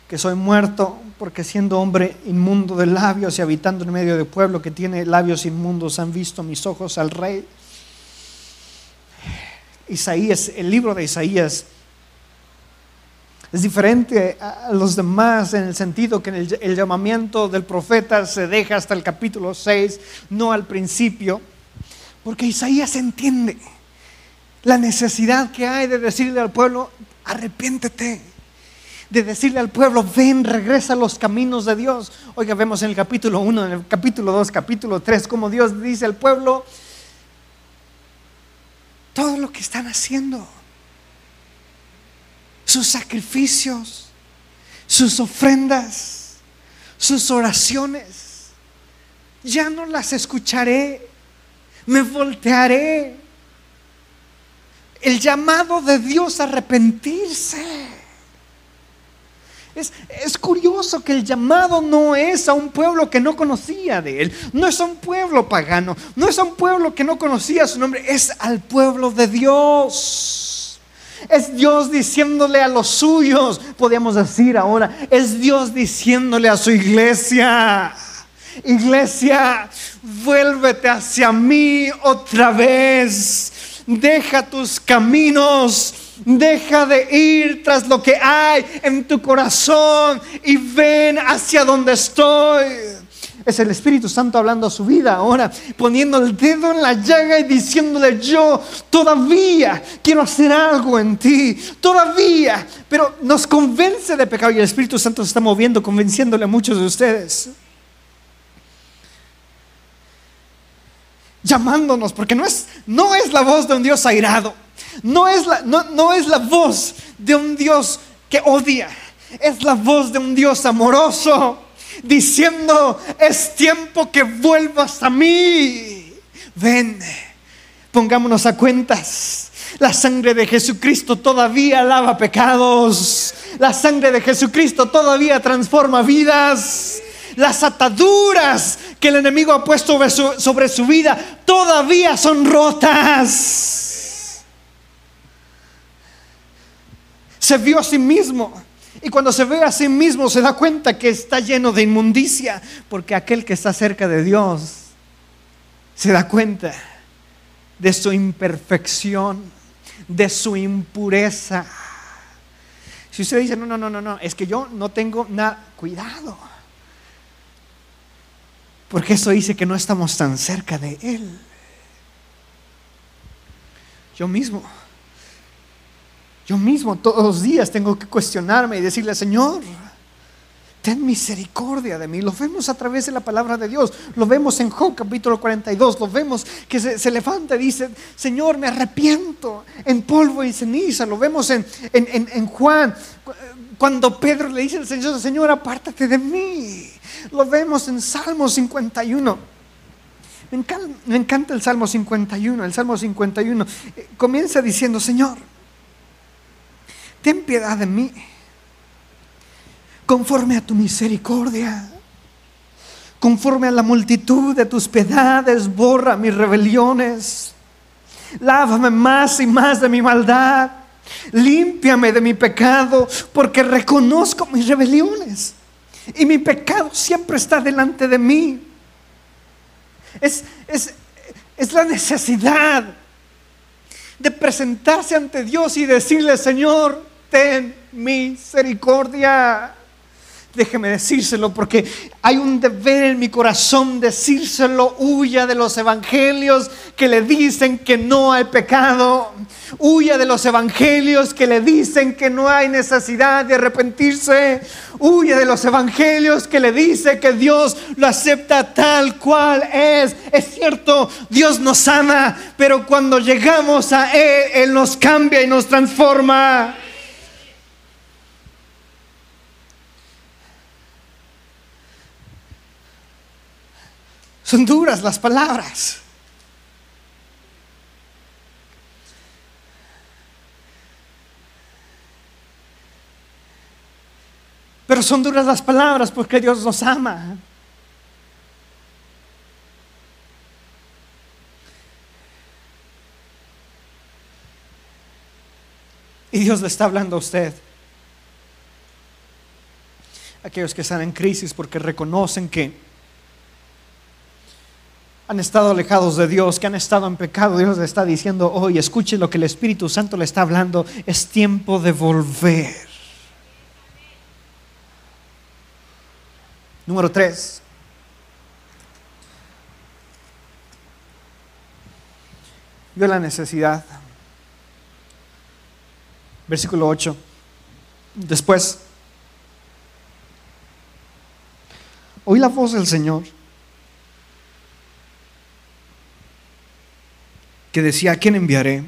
que soy muerto, porque siendo hombre inmundo de labios y habitando en medio de pueblo que tiene labios inmundos, han visto mis ojos al rey. Isaías, el libro de Isaías es diferente a los demás en el sentido que el, el, llamamiento del profeta se deja hasta el capítulo 6, no al principio, porque Isaías entiende la necesidad que hay de decirle al pueblo, arrepiéntete, de decirle al pueblo, ven, regresa a los caminos de Dios. Oiga, vemos en el capítulo 1, en el capítulo 2, capítulo 3, como Dios dice al pueblo, todo lo que están haciendo, sus sacrificios, sus ofrendas, sus oraciones, ya no las escucharé, me voltearé. El llamado de Dios a arrepentirse. Es, es, curioso que el llamado no es a un pueblo que no conocía de él, no es a un pueblo pagano, no es a un pueblo que no conocía su nombre, es al pueblo de Dios. Es Dios diciéndole a los suyos, podríamos decir ahora, es Dios diciéndole a su iglesia. Iglesia, vuélvete hacia mí otra vez. Deja tus caminos Deja de ir tras lo que hay en tu corazón y ven hacia donde estoy. Es el Espíritu Santo hablando a su vida ahora, poniendo el dedo en la llaga y diciéndole, yo todavía quiero hacer algo en ti, todavía, pero nos convence de pecado y el Espíritu Santo se está moviendo, convenciéndole a muchos de ustedes. Llamándonos, porque no es, no es la voz de un Dios airado no es, la, no, es la voz de un Dios que odia, es la voz de un Dios amoroso diciendo, es tiempo que vuelvas a mí. Ven, pongámonos a cuentas. La sangre de Jesucristo todavía lava pecados. La sangre de Jesucristo todavía transforma vidas. Las ataduras que el enemigo ha puesto sobre su, vida todavía son rotas. se vio a sí mismo. Y cuando se ve a sí mismo se da cuenta que está lleno de inmundicia, porque aquel que está cerca de Dios se da cuenta de su imperfección, de su impureza. Si usted dice, no, no, no, no, no, es que yo no tengo nada, cuidado. Porque eso dice que no estamos tan cerca de Él. Yo mismo yo mismo todos los días tengo que cuestionarme y decirle, Señor, ten misericordia de mí. Lo vemos a través de la palabra de Dios. Lo vemos en Job capítulo 42. Lo vemos que se, levanta y dice, Señor, me arrepiento en polvo y ceniza. Lo vemos en, en, Juan. Cuando Pedro le dice al Señor, Señor, apártate de mí. Lo vemos en Salmo 51. Me encanta, me encanta el Salmo 51. El Salmo 51 eh, comienza diciendo, Señor, ten piedad de mí, conforme a tu misericordia, conforme a la multitud de tus piedades, borra mis rebeliones, lávame más y más de mi maldad, límpiame de mi pecado, porque reconozco mis rebeliones. Y mi pecado siempre está delante de mí. Es, es, es la necesidad de presentarse ante Dios y decirle, Señor, ten misericordia. Déjeme decírselo porque hay un deber en mi corazón decírselo. Huya de los evangelios que le dicen que no hay pecado. Huya de los evangelios que le dicen que no hay necesidad de arrepentirse. Huya de los evangelios que le dice que Dios lo acepta tal cual es. Es cierto, Dios nos ama, pero cuando llegamos a Él, Él nos cambia y nos transforma. Son duras las palabras. Pero son duras las palabras porque Dios nos ama. Y Dios le está hablando a usted. Aquellos que están en crisis porque reconocen que han estado alejados de Dios, que han estado en pecado, Dios le está diciendo hoy, escuche lo que el Espíritu Santo le está hablando, es tiempo de volver. Número tres. Vio la necesidad. Versículo 8. Después, oí la voz del Señor que decía, ¿a quién enviaré?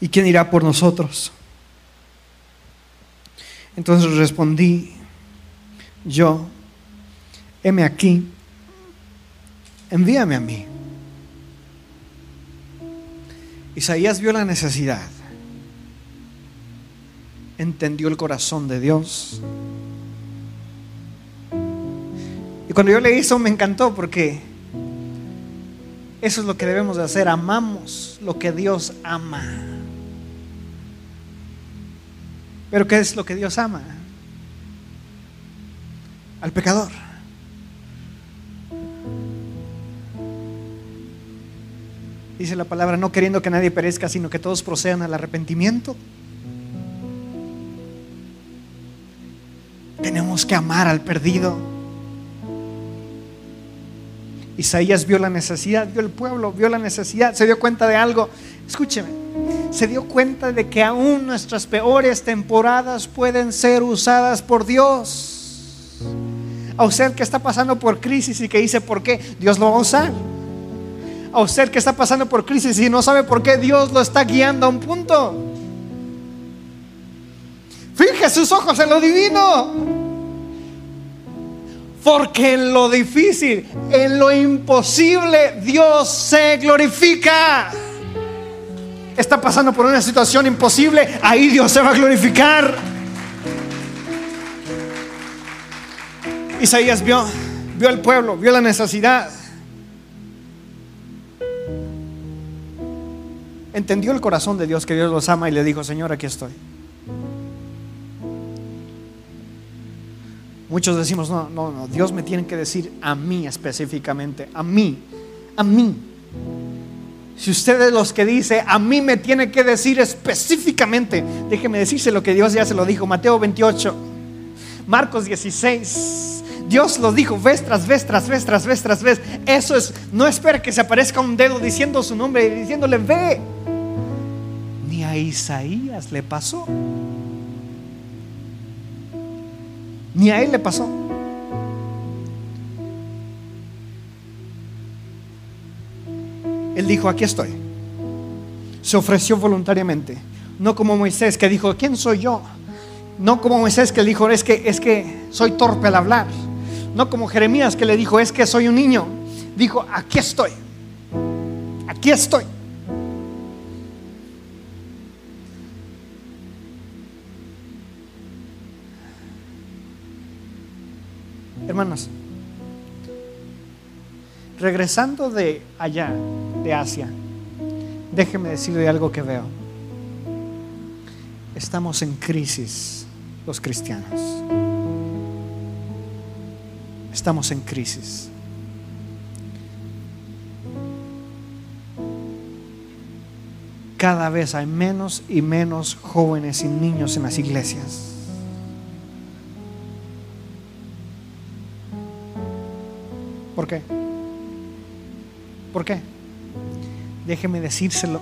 ¿Y quién irá por nosotros? Entonces respondí, yo, heme aquí, envíame a mí. Isaías vio la necesidad, entendió el corazón de Dios. Y cuando yo leí eso me encantó porque eso es lo que debemos de hacer. Amamos lo que Dios ama. Pero ¿qué es lo que Dios ama? Al pecador. Dice la palabra, no queriendo que nadie perezca, sino que todos procedan al arrepentimiento. Tenemos que amar al perdido. Isaías vio la necesidad, vio el pueblo, vio la necesidad, se dio cuenta de algo. Escúcheme, se dio cuenta de que aún nuestras peores temporadas pueden ser usadas por Dios. A usted que está pasando por crisis y que dice por qué, Dios lo va a usar. A usted que está pasando por crisis y no sabe por qué, Dios lo está guiando a un punto. Fije sus ojos en lo divino. Porque en lo difícil, en lo imposible, Dios se glorifica. Está pasando por una situación imposible, ahí Dios se va a glorificar. Isaías vio, vio al pueblo, vio la necesidad. Entendió el corazón de Dios que Dios los ama y le dijo, Señor, aquí estoy. Muchos decimos, no, no, no, Dios me tiene que decir a mí específicamente, a mí, a mí. Si usted es los que dice, a mí me tiene que decir específicamente, déjeme decirse lo que Dios ya se lo dijo, Mateo 28, Marcos 16. Dios lo dijo vez tras vez, tras vez, tras vez, tras vez. Eso es, no espera que se aparezca un dedo diciendo su nombre y diciéndole, ve. Ni a Isaías le pasó. Ni a él le pasó. Él dijo, aquí estoy. Se ofreció voluntariamente. No como Moisés que dijo, ¿quién soy yo? No como Moisés que dijo, es que, es que soy torpe al hablar. No como Jeremías que le dijo, es que soy un niño. Dijo, aquí estoy. Aquí estoy. Hermanos, regresando de allá, de Asia, déjeme decirle algo que veo. Estamos en crisis los cristianos. estamos en crisis. Cada vez hay menos y menos jóvenes y niños en las iglesias. ¿Por qué? ¿Por qué? Déjeme decírselo.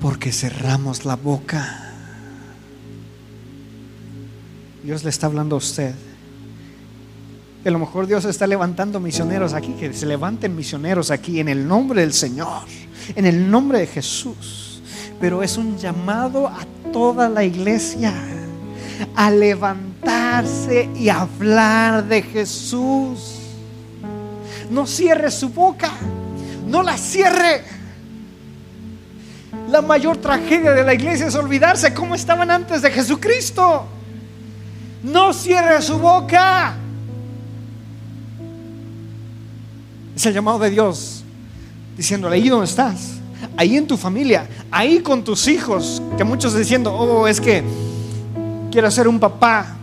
Porque cerramos la boca. Dios le está hablando a usted. A lo mejor Dios está levantando misioneros aquí, que se levanten misioneros aquí en el nombre del Señor, en el nombre de Jesús. Pero es un llamado a toda la iglesia a levantarse y hablar de Jesús. No cierre su boca, no la cierre. La mayor tragedia de la iglesia es olvidarse cómo estaban antes de Jesucristo. No cierre su boca. Es el llamado de Dios diciéndole, ahí donde estás, ahí en tu familia, ahí con tus hijos, que muchos diciendo, oh, es que quiero ser un papá.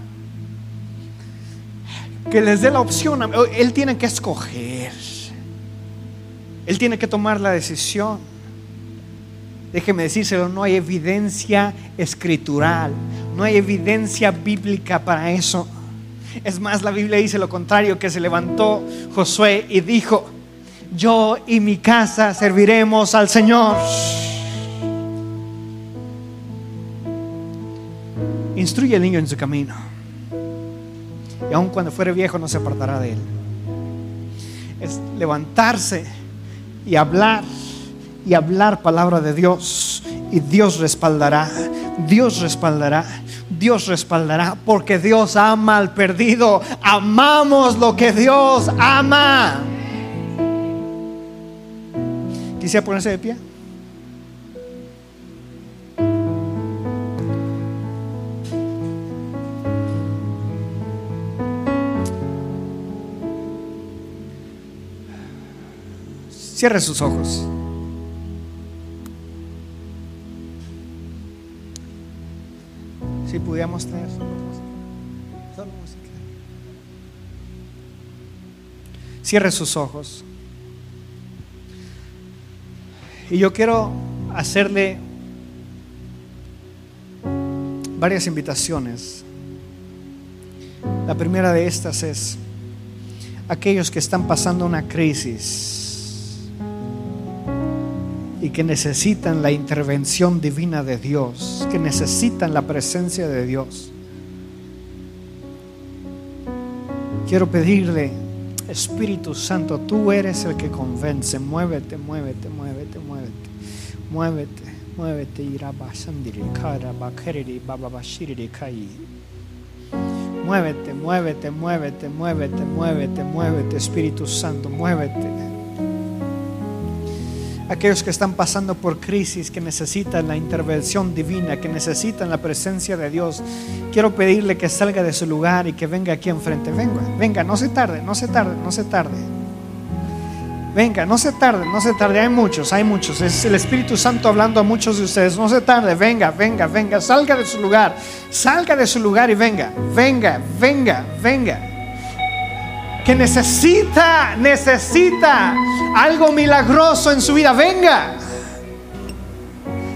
Que les dé la opción, él tiene que escoger, él tiene que tomar la decisión. Déjeme decírselo, no hay evidencia escritural, no hay evidencia bíblica para eso. Es más, la Biblia dice lo contrario, que se levantó Josué y dijo, yo y mi casa serviremos al Señor. Instruye al niño en su camino. Y aun cuando fuere viejo no se apartará de él. Es levantarse y hablar y hablar palabra de Dios. Y Dios respaldará, Dios respaldará, Dios respaldará, porque Dios ama al perdido. Amamos lo que Dios ama. Quisiera ponerse de pie. Cierre sus ojos. Si pudiéramos tener solo música. Cierre sus ojos. Y yo quiero hacerle varias invitaciones. La primera de estas es aquellos que están pasando una crisis y que necesitan la intervención divina de Dios, que necesitan la presencia de Dios. Quiero pedirle, Espíritu Santo, tú eres el que convence, muévete, muévete, muévete, muévete, muévete, muévete, Muévete, muévete, muévete, muévete, muévete, muévete, Espíritu Santo, muévete aquellos que están pasando por crisis, que necesitan la intervención divina, que necesitan la presencia de Dios, quiero pedirle que salga de su lugar y que venga aquí enfrente. Venga, venga, no se tarde, no se tarde, no se tarde. Venga, no se tarde, no se tarde. Hay muchos, hay muchos. Es el Espíritu Santo hablando a muchos de ustedes. No se tarde, venga, venga, venga. Salga de su lugar, salga de su lugar y venga, venga, venga, venga que necesita, necesita algo milagroso en su vida, venga.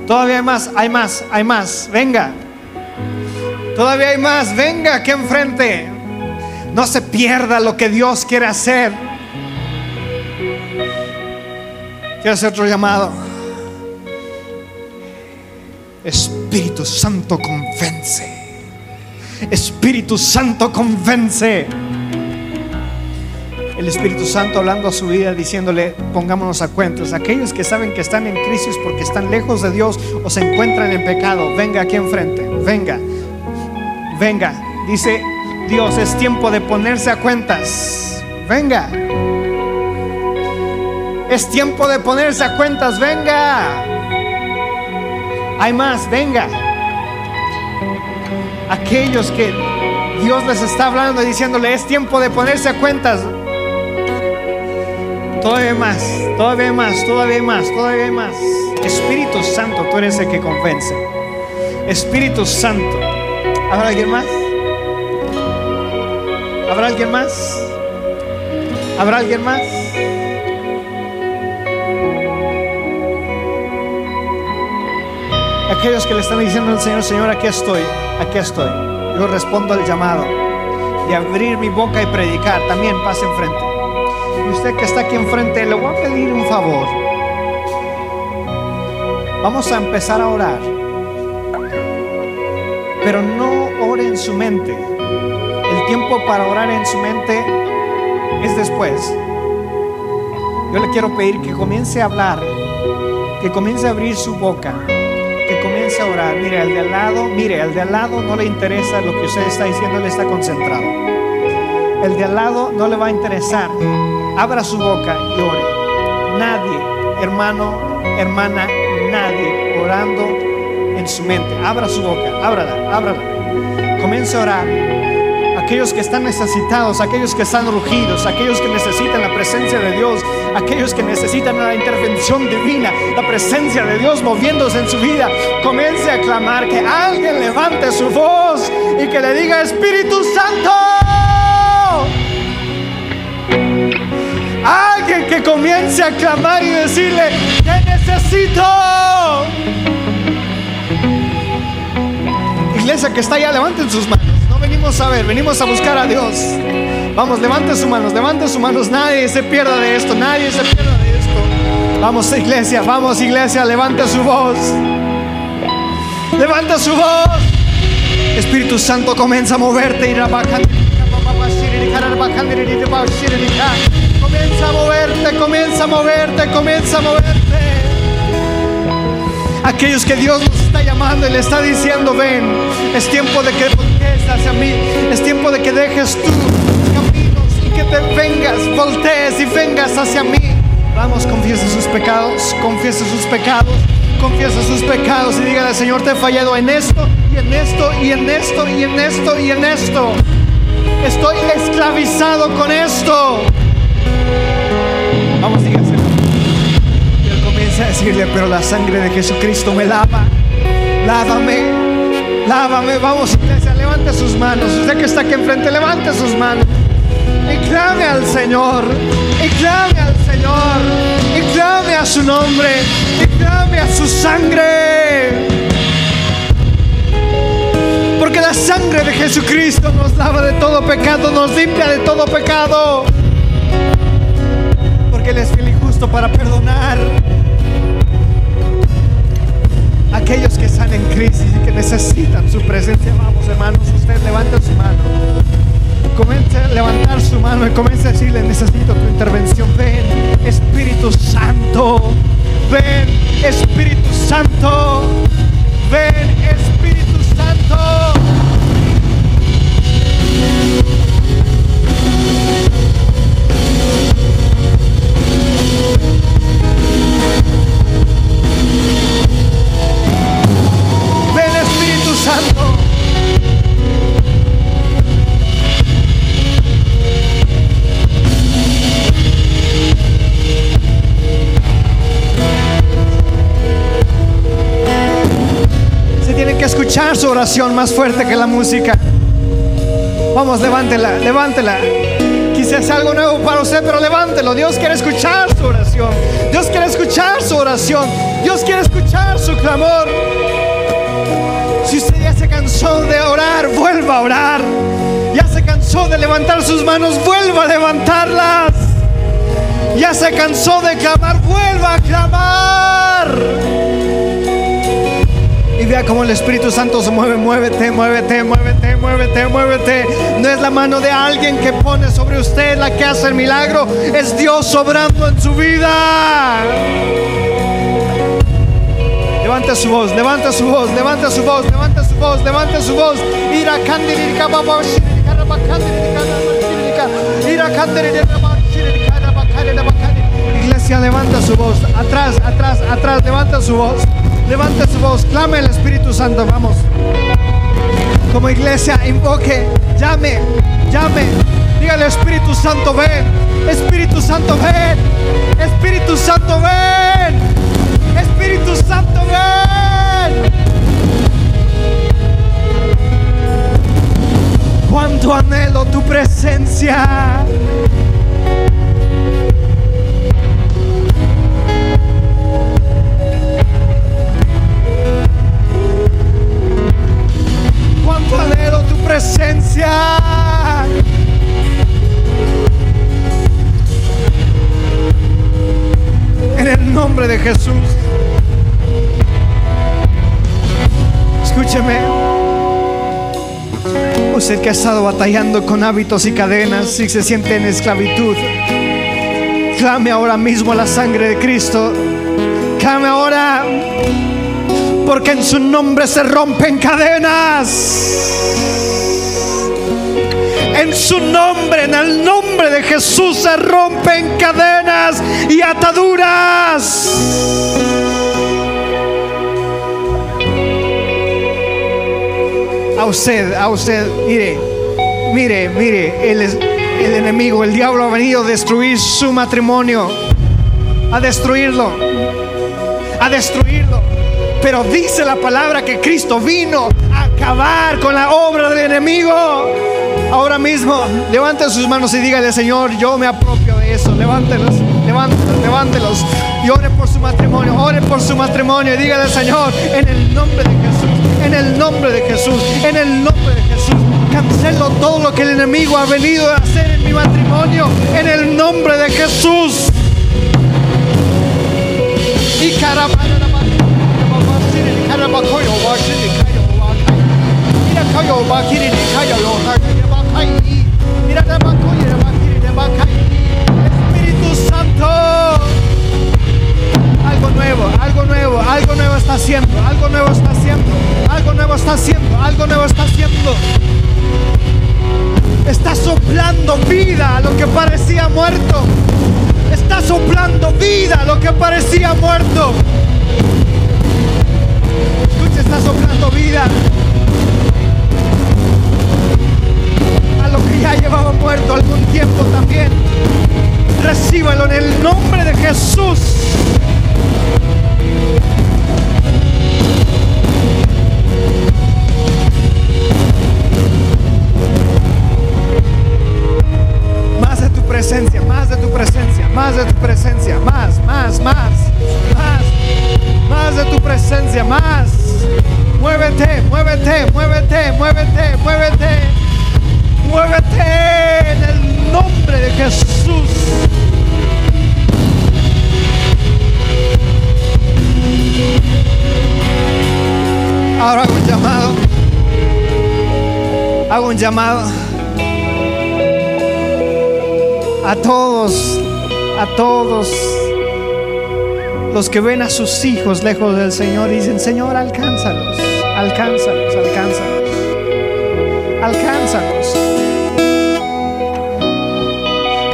Todavía hay más, hay más, hay más, venga. Todavía hay más, venga aquí enfrente. No se pierda lo que Dios quiere hacer. Quiero hacer otro llamado. Espíritu Santo convence. Espíritu Santo convence el Espíritu Santo hablando a su vida, diciéndole, pongámonos a cuentas. Aquellos que saben que están en crisis porque están lejos de Dios o se encuentran en pecado, venga aquí enfrente, venga, venga. Dice Dios, es tiempo de ponerse a cuentas, venga. Es tiempo de ponerse a cuentas, venga. Hay más, venga. Aquellos que Dios les está hablando y diciéndole, es tiempo de ponerse a cuentas. Todavía más, todavía más, todavía más, todavía más. Espíritu Santo, tú eres el que convence. Espíritu Santo. ¿Habrá alguien más? ¿Habrá alguien más? ¿Habrá alguien más? Aquellos que le están diciendo al Señor, Señor, aquí estoy, aquí estoy. Yo respondo al llamado de abrir mi boca y predicar. También pase enfrente. Y usted que está aquí enfrente, le voy a pedir un favor. Vamos a empezar a orar. Pero no ore en su mente. El tiempo para orar en su mente es después. Yo le quiero pedir que comience a hablar, que comience a abrir su boca, que comience a orar. Mire, al de al lado, mire, al de al lado no le interesa lo que usted está diciendo, él está concentrado. El de al lado no le va a interesar. Abra su boca y ore. Nadie, hermano, hermana, nadie orando en su mente. Abra su boca, ábrala, ábrala. Comience a orar aquellos que están necesitados, aquellos que están rugidos, aquellos que necesitan la presencia de Dios, aquellos que necesitan la intervención divina, la presencia de Dios moviéndose en su vida, comience a clamar, que alguien levante su voz y que le diga, Espíritu Santo. Alguien que comience a clamar y decirle, te necesito. Iglesia que está allá, levanten sus manos venimos a ver, venimos a buscar a Dios. Vamos, levante sus manos, levante sus manos. Nadie se pierda de esto, nadie se pierda de esto. Vamos, iglesia, vamos, iglesia, levante su voz. Levanta su voz. Espíritu Santo comienza a moverte. Comienza a moverte, comienza a moverte, comienza a moverte. Aquellos que Dios nos está llamando y le está diciendo, ven, es tiempo de que voltees hacia mí, es tiempo de que dejes tus caminos y que te vengas, voltees y vengas hacia mí. Vamos, confiesa sus pecados, confiesa sus pecados, confiesa sus pecados y dígale, Señor, te he fallado en esto y en esto y en esto y en esto y en esto. Estoy esclavizado con esto. Vamos, dígase a decirle, pero la sangre de Jesucristo me lava. Lávame, lávame. Vamos, iglesia, levante sus manos. Usted que está aquí enfrente, levante sus manos. Y clame al Señor. Y clame al Señor. Y clame a su nombre. Y clame a su sangre. Porque la sangre de Jesucristo nos lava de todo pecado, nos limpia de todo pecado. Porque Él es fiel y justo para perdonar aquellos que están en crisis y que necesitan su presencia. Vamos, hermanos, usted levanta su mano. Comience a levantar su mano y comience a decirle, necesito tu intervención. Ven, Espíritu Santo. Ven, Espíritu Santo. Ven, Espíritu Santo. Escuchar su oración más fuerte que la música. Vamos, levántela, levántela. Quizás algo nuevo para usted, pero levántelo. Dios quiere escuchar su oración. Dios quiere escuchar su oración. Dios quiere escuchar su clamor. Cansó de orar, vuelva a orar. Ya se cansó de levantar sus manos, vuelva a levantarlas. Ya se cansó de clamar, vuelva a clamar y vea cómo el Espíritu Santo se mueve, muévete, muévete, muévete, muévete, muévete. No es la mano de alguien que pone sobre usted la que hace el milagro, es Dios sobrando en su vida. Levanta su voz, levanta su voz, levanta su voz, levanta voz, levanta su voz. Ira Iglesia, levanta su voz. Atrás, atrás, atrás, levanta su voz. Levante su voz, clame al Espíritu Santo, vamos. Como iglesia, invoque, llame, llame. Dígale Espíritu Santo, ven. Espíritu Santo, ven. Espíritu Santo, ven. Espíritu Santo, ven. cuánto anhelo tu presencia. Cuánto anhelo tu presencia. En el nombre de Jesús. Usted que ha estado batallando con hábitos y cadenas y se siente en esclavitud. Clame ahora mismo la sangre de Cristo. Clame ahora. Porque en su nombre se rompen cadenas. En su nombre, en el nombre de Jesús se rompen cadenas y ataduras. A usted, a usted, mire, mire, mire, el, el enemigo, el diablo ha venido a destruir su matrimonio, a destruirlo, a destruirlo. Pero dice la palabra que Cristo vino a acabar con la obra del enemigo. Ahora mismo, levante sus manos y dígale, Señor, yo me apropio de eso. Levántelos, levántelos, levántelos. Y ore por su matrimonio, ore por su matrimonio y dígale, Señor, en el nombre de Jesús, en el nombre de Jesús, en el nombre de Jesús. Cancelo todo lo que el enemigo ha venido a hacer en mi matrimonio, en el nombre de Jesús. Y Espíritu Santo, algo nuevo, algo nuevo, algo nuevo está haciendo, algo nuevo está haciendo, algo nuevo está haciendo, algo nuevo está haciendo. Está soplando vida a lo que parecía muerto. Está soplando vida a lo que parecía muerto. Escucha, está soplando vida a lo que ya llevaba muerto algún tiempo también. Recíbalo en el nombre de Jesús. Llamado a todos, a todos los que ven a sus hijos lejos del Señor y dicen, Señor, alcánzalos, alcánzalos, alcánzalos, alcánzalos.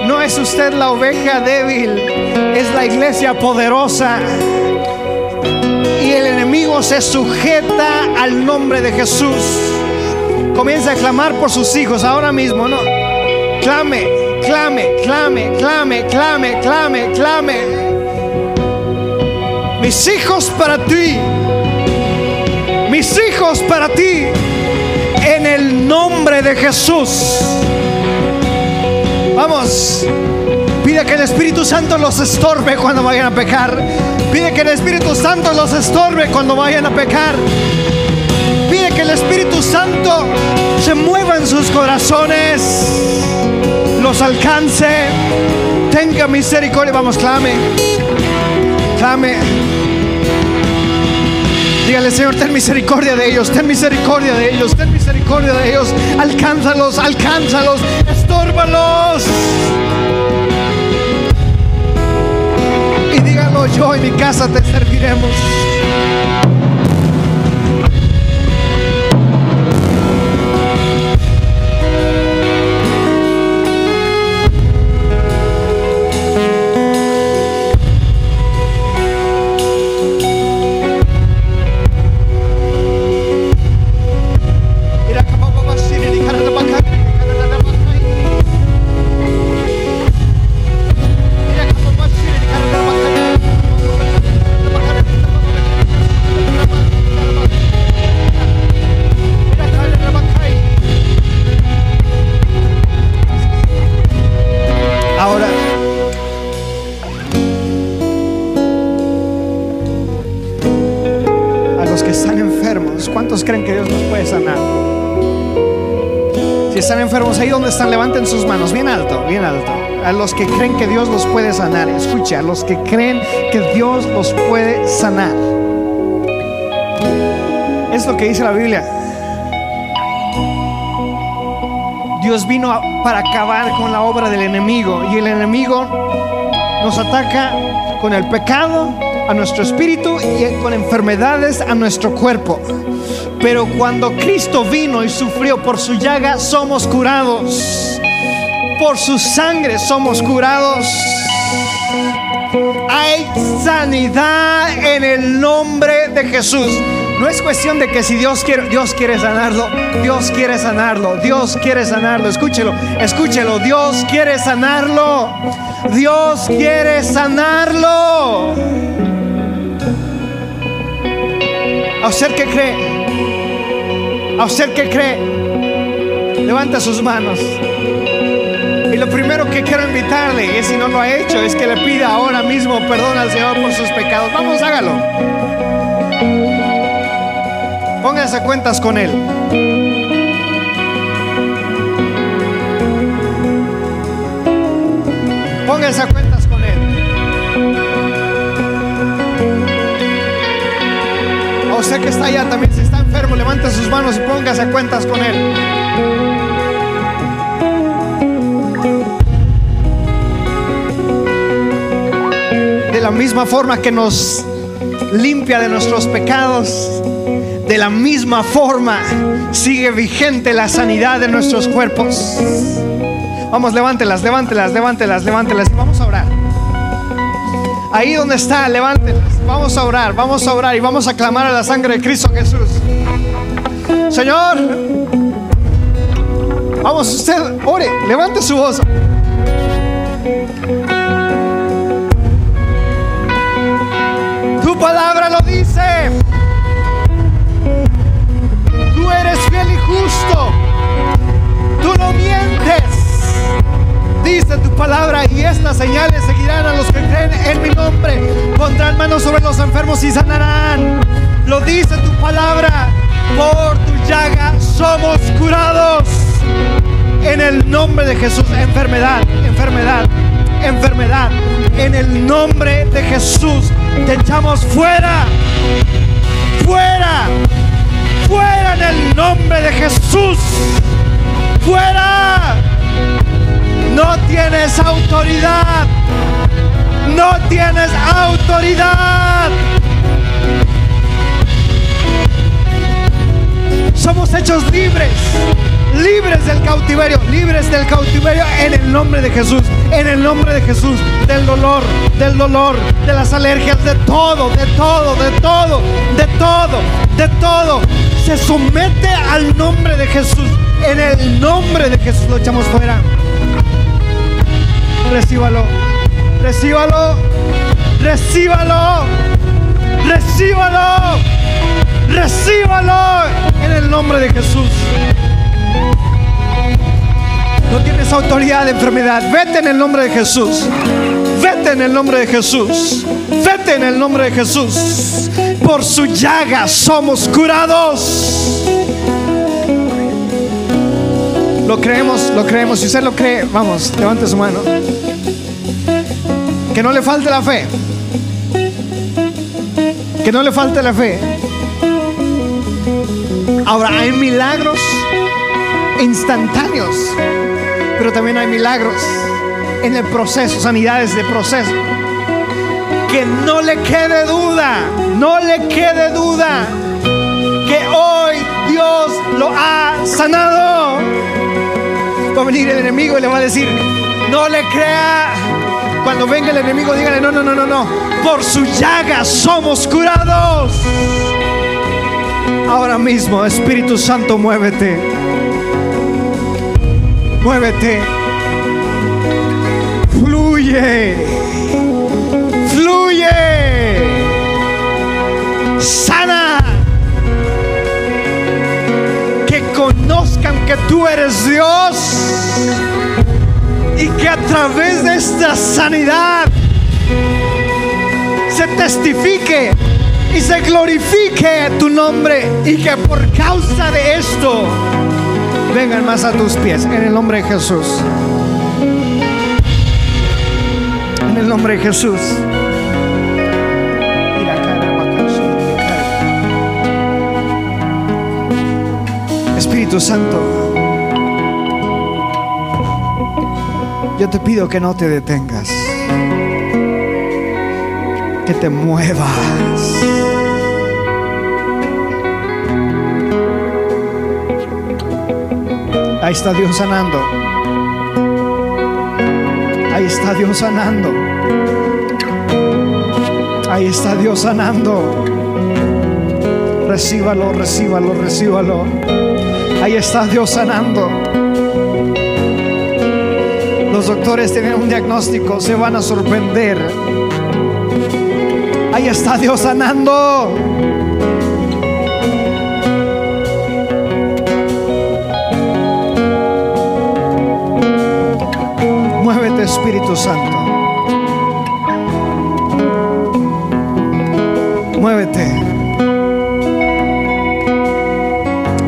No es usted la oveja débil, es la iglesia poderosa. Y el enemigo se sujeta al nombre de Jesús. Comienza a clamar por sus hijos ahora mismo, ¿no? Clame, clame, clame, clame, clame, clame, clame. Mis hijos para ti. Mis hijos para ti. En el nombre de Jesús. Vamos. Pide que el Espíritu Santo los estorbe cuando vayan a pecar. Pide que el Espíritu Santo los estorbe cuando vayan a pecar. Que el Espíritu Santo se mueva en sus corazones. Los alcance. Tenga misericordia. Vamos, clame. Clame. Dígale, Señor, ten misericordia de ellos, ten misericordia de ellos, ten misericordia de ellos. Alcánzalos, alcánzalos, estórbalos. Y dígalo, yo y mi casa te serviremos. Los que creen que Dios los puede sanar, escucha, los que creen que Dios los puede sanar. Es lo que dice la Biblia. Dios vino para acabar con la obra del enemigo y el enemigo nos ataca con el pecado a nuestro espíritu y con enfermedades a nuestro cuerpo. Pero cuando Cristo vino y sufrió por su llaga, somos curados. Por su sangre somos curados. Hay sanidad en el nombre de Jesús. No es cuestión de que si Dios quiere, Dios quiere sanarlo, Dios quiere sanarlo, Dios quiere sanarlo. Escúchelo, escúchelo. Dios quiere sanarlo. Dios quiere sanarlo. ¿A usted que cree? ¿A usted que cree? Levanta sus manos. Lo primero que quiero invitarle, es si no lo ha hecho, es que le pida ahora mismo perdón al Señor por sus pecados. Vamos, hágalo. Póngase a cuentas con Él. Póngase a cuentas con Él. A usted que está allá también, si está enfermo, levante sus manos y póngase cuentas con Él. De la misma forma que nos limpia de nuestros pecados, de la misma forma sigue vigente la sanidad de nuestros cuerpos. Vamos, levántelas, levántelas, levántelas, levántelas vamos a orar. Ahí donde está, levántelas. Vamos a orar, vamos a orar y vamos a clamar a la sangre de Cristo Jesús. Señor, vamos usted, ore, levante su voz. Palabra lo dice. Tú eres fiel y justo. Tú no mientes. Dice tu palabra y estas señales seguirán a los que creen en mi nombre. Pondrán manos sobre los enfermos y sanarán. Lo dice tu palabra. Por tu llaga somos curados. En el nombre de Jesús. Enfermedad, enfermedad, enfermedad. En el nombre de Jesús te echamos fuera. Fuera. Fuera en el nombre de Jesús. Fuera. No tienes autoridad. No tienes autoridad. Somos hechos libres. Libres del cautiverio. Libres del cautiverio en el nombre de Jesús. En el nombre de Jesús. Del dolor. Del dolor. De las alergias. De todo. De todo. De todo. De todo. De todo. Se somete al nombre de Jesús. En el nombre de Jesús lo echamos fuera. Recíbalo. Recíbalo. Recíbalo. Recíbalo. Recíbalo en el nombre de Jesús. No tienes autoridad de enfermedad. Vete en el nombre de Jesús. Vete en el nombre de Jesús. Vete en el nombre de Jesús. Por su llaga somos curados. Lo creemos, lo creemos. Si usted lo cree, vamos, levante su mano. Que no le falte la fe. Que no le falte la fe. Ahora, hay milagros instantáneos, pero también hay milagros en el proceso, sanidades de proceso. Que no le quede duda, no le quede duda que hoy Dios lo ha sanado. Va a venir el enemigo y le va a decir, no le crea. Cuando venga el enemigo, dígale, no, no, no, no, no. Por su llaga somos curados. Ahora mismo, Espíritu Santo, muévete. Muévete. Fluye. Fluye. Sana. Que conozcan que tú eres Dios. Y que a través de esta sanidad se testifique y se glorifique tu nombre y que por causa de esto vengan más a tus pies en el nombre de Jesús. En el nombre de Jesús. Espíritu Santo, yo te pido que no te detengas, que te muevas. Ahí está Dios sanando. Ahí está Dios sanando. Ahí está Dios sanando. Recíbalo, recíbalo, recíbalo. Ahí está Dios sanando. Los doctores tienen un diagnóstico, se van a sorprender. Ahí está Dios sanando. Espíritu Santo. Muévete.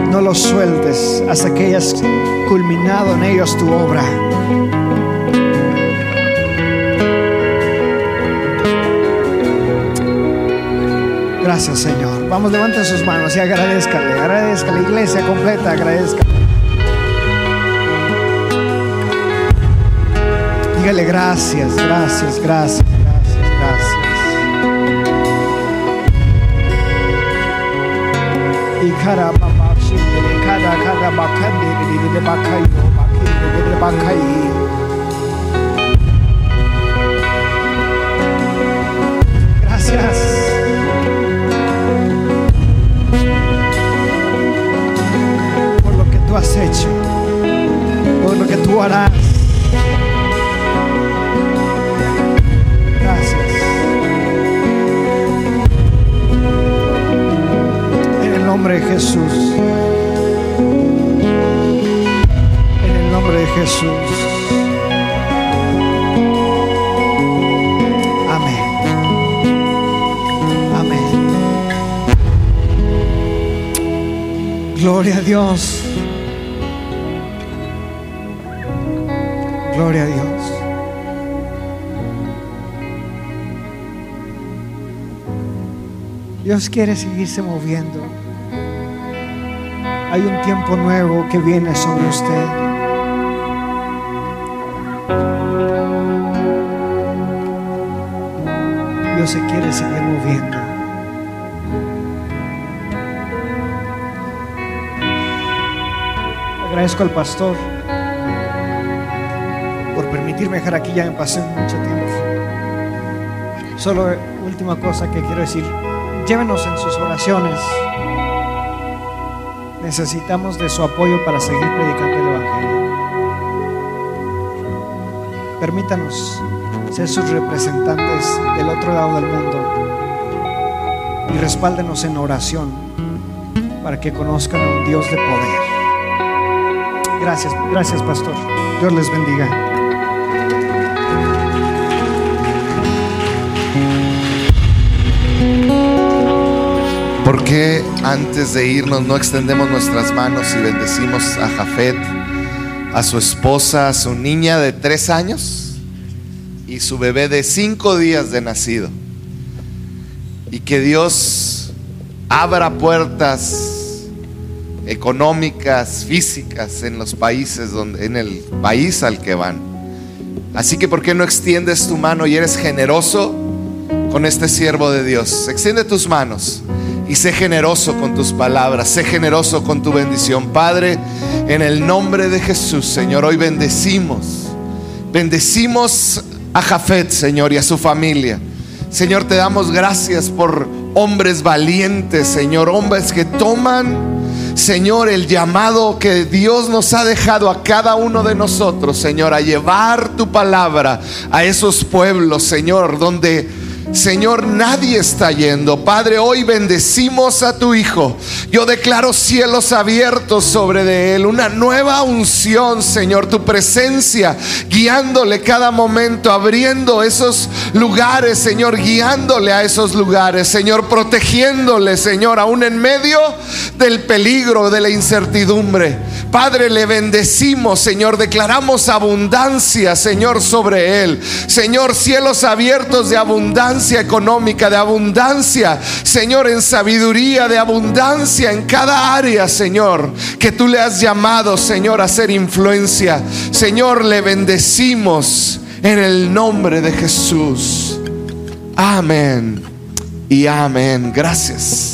No los sueltes hasta que hayas culminado en ellos tu obra. Gracias Señor. Vamos, levanten sus manos y agradezcale. Agradezca la iglesia completa, agradezca. Dígale gracias, gracias, gracias, gracias, gracias. Y cara cara bakandi, de bakindi, de bakayi. Gracias. Por lo que tú has hecho, por lo que tú harás. Nombre de Jesús. En el nombre de Jesús. Amén. Amén. Gloria a Dios. Gloria a Dios. Dios quiere seguirse moviendo. Hay un tiempo nuevo que viene sobre usted. Dios se quiere seguir moviendo. Agradezco al pastor por permitirme dejar aquí. Ya me pasé mucho tiempo. Solo última cosa que quiero decir. Llévenos en sus oraciones. Necesitamos de su apoyo para seguir predicando el Evangelio. Permítanos ser sus representantes del otro lado del mundo y respáldenos en oración para que conozcan a un Dios de poder. Gracias, gracias pastor. Dios les bendiga. ¿Por qué antes de irnos no extendemos nuestras manos y bendecimos a Jafet, a su esposa, a su niña de tres años y su bebé de cinco días de nacido? Y que Dios abra puertas económicas, físicas en los países donde, en el país al que van. Así que ¿por qué no extiendes tu mano y eres generoso con este siervo de Dios? Extiende tus manos y sé generoso con tus palabras, sé generoso con tu bendición. Padre, en el nombre de Jesús, Señor, hoy bendecimos, bendecimos a Jafet, Señor, y a su familia. Señor, te damos gracias por hombres valientes, Señor, hombres que toman, Señor, el llamado que Dios nos ha dejado a cada uno de nosotros, Señor, a llevar tu palabra a esos pueblos, Señor, donde... Señor, nadie está yendo. Padre, hoy bendecimos a tu Hijo. Yo declaro cielos abiertos sobre de Él. Una nueva unción, Señor. Tu presencia guiándole cada momento, abriendo esos lugares, Señor. Guiándole a esos lugares, Señor. Protegiéndole, Señor, aún en medio del peligro, de la incertidumbre. Padre, le bendecimos, Señor. Declaramos abundancia, Señor, sobre él. Señor, cielos abiertos de económica, de abundancia, Señor, en sabiduría, de abundancia en cada área, Señor, que tú le has llamado, Señor, a ser influencia. Señor, le bendecimos en el nombre de Jesús. Amén y amén. Gracias.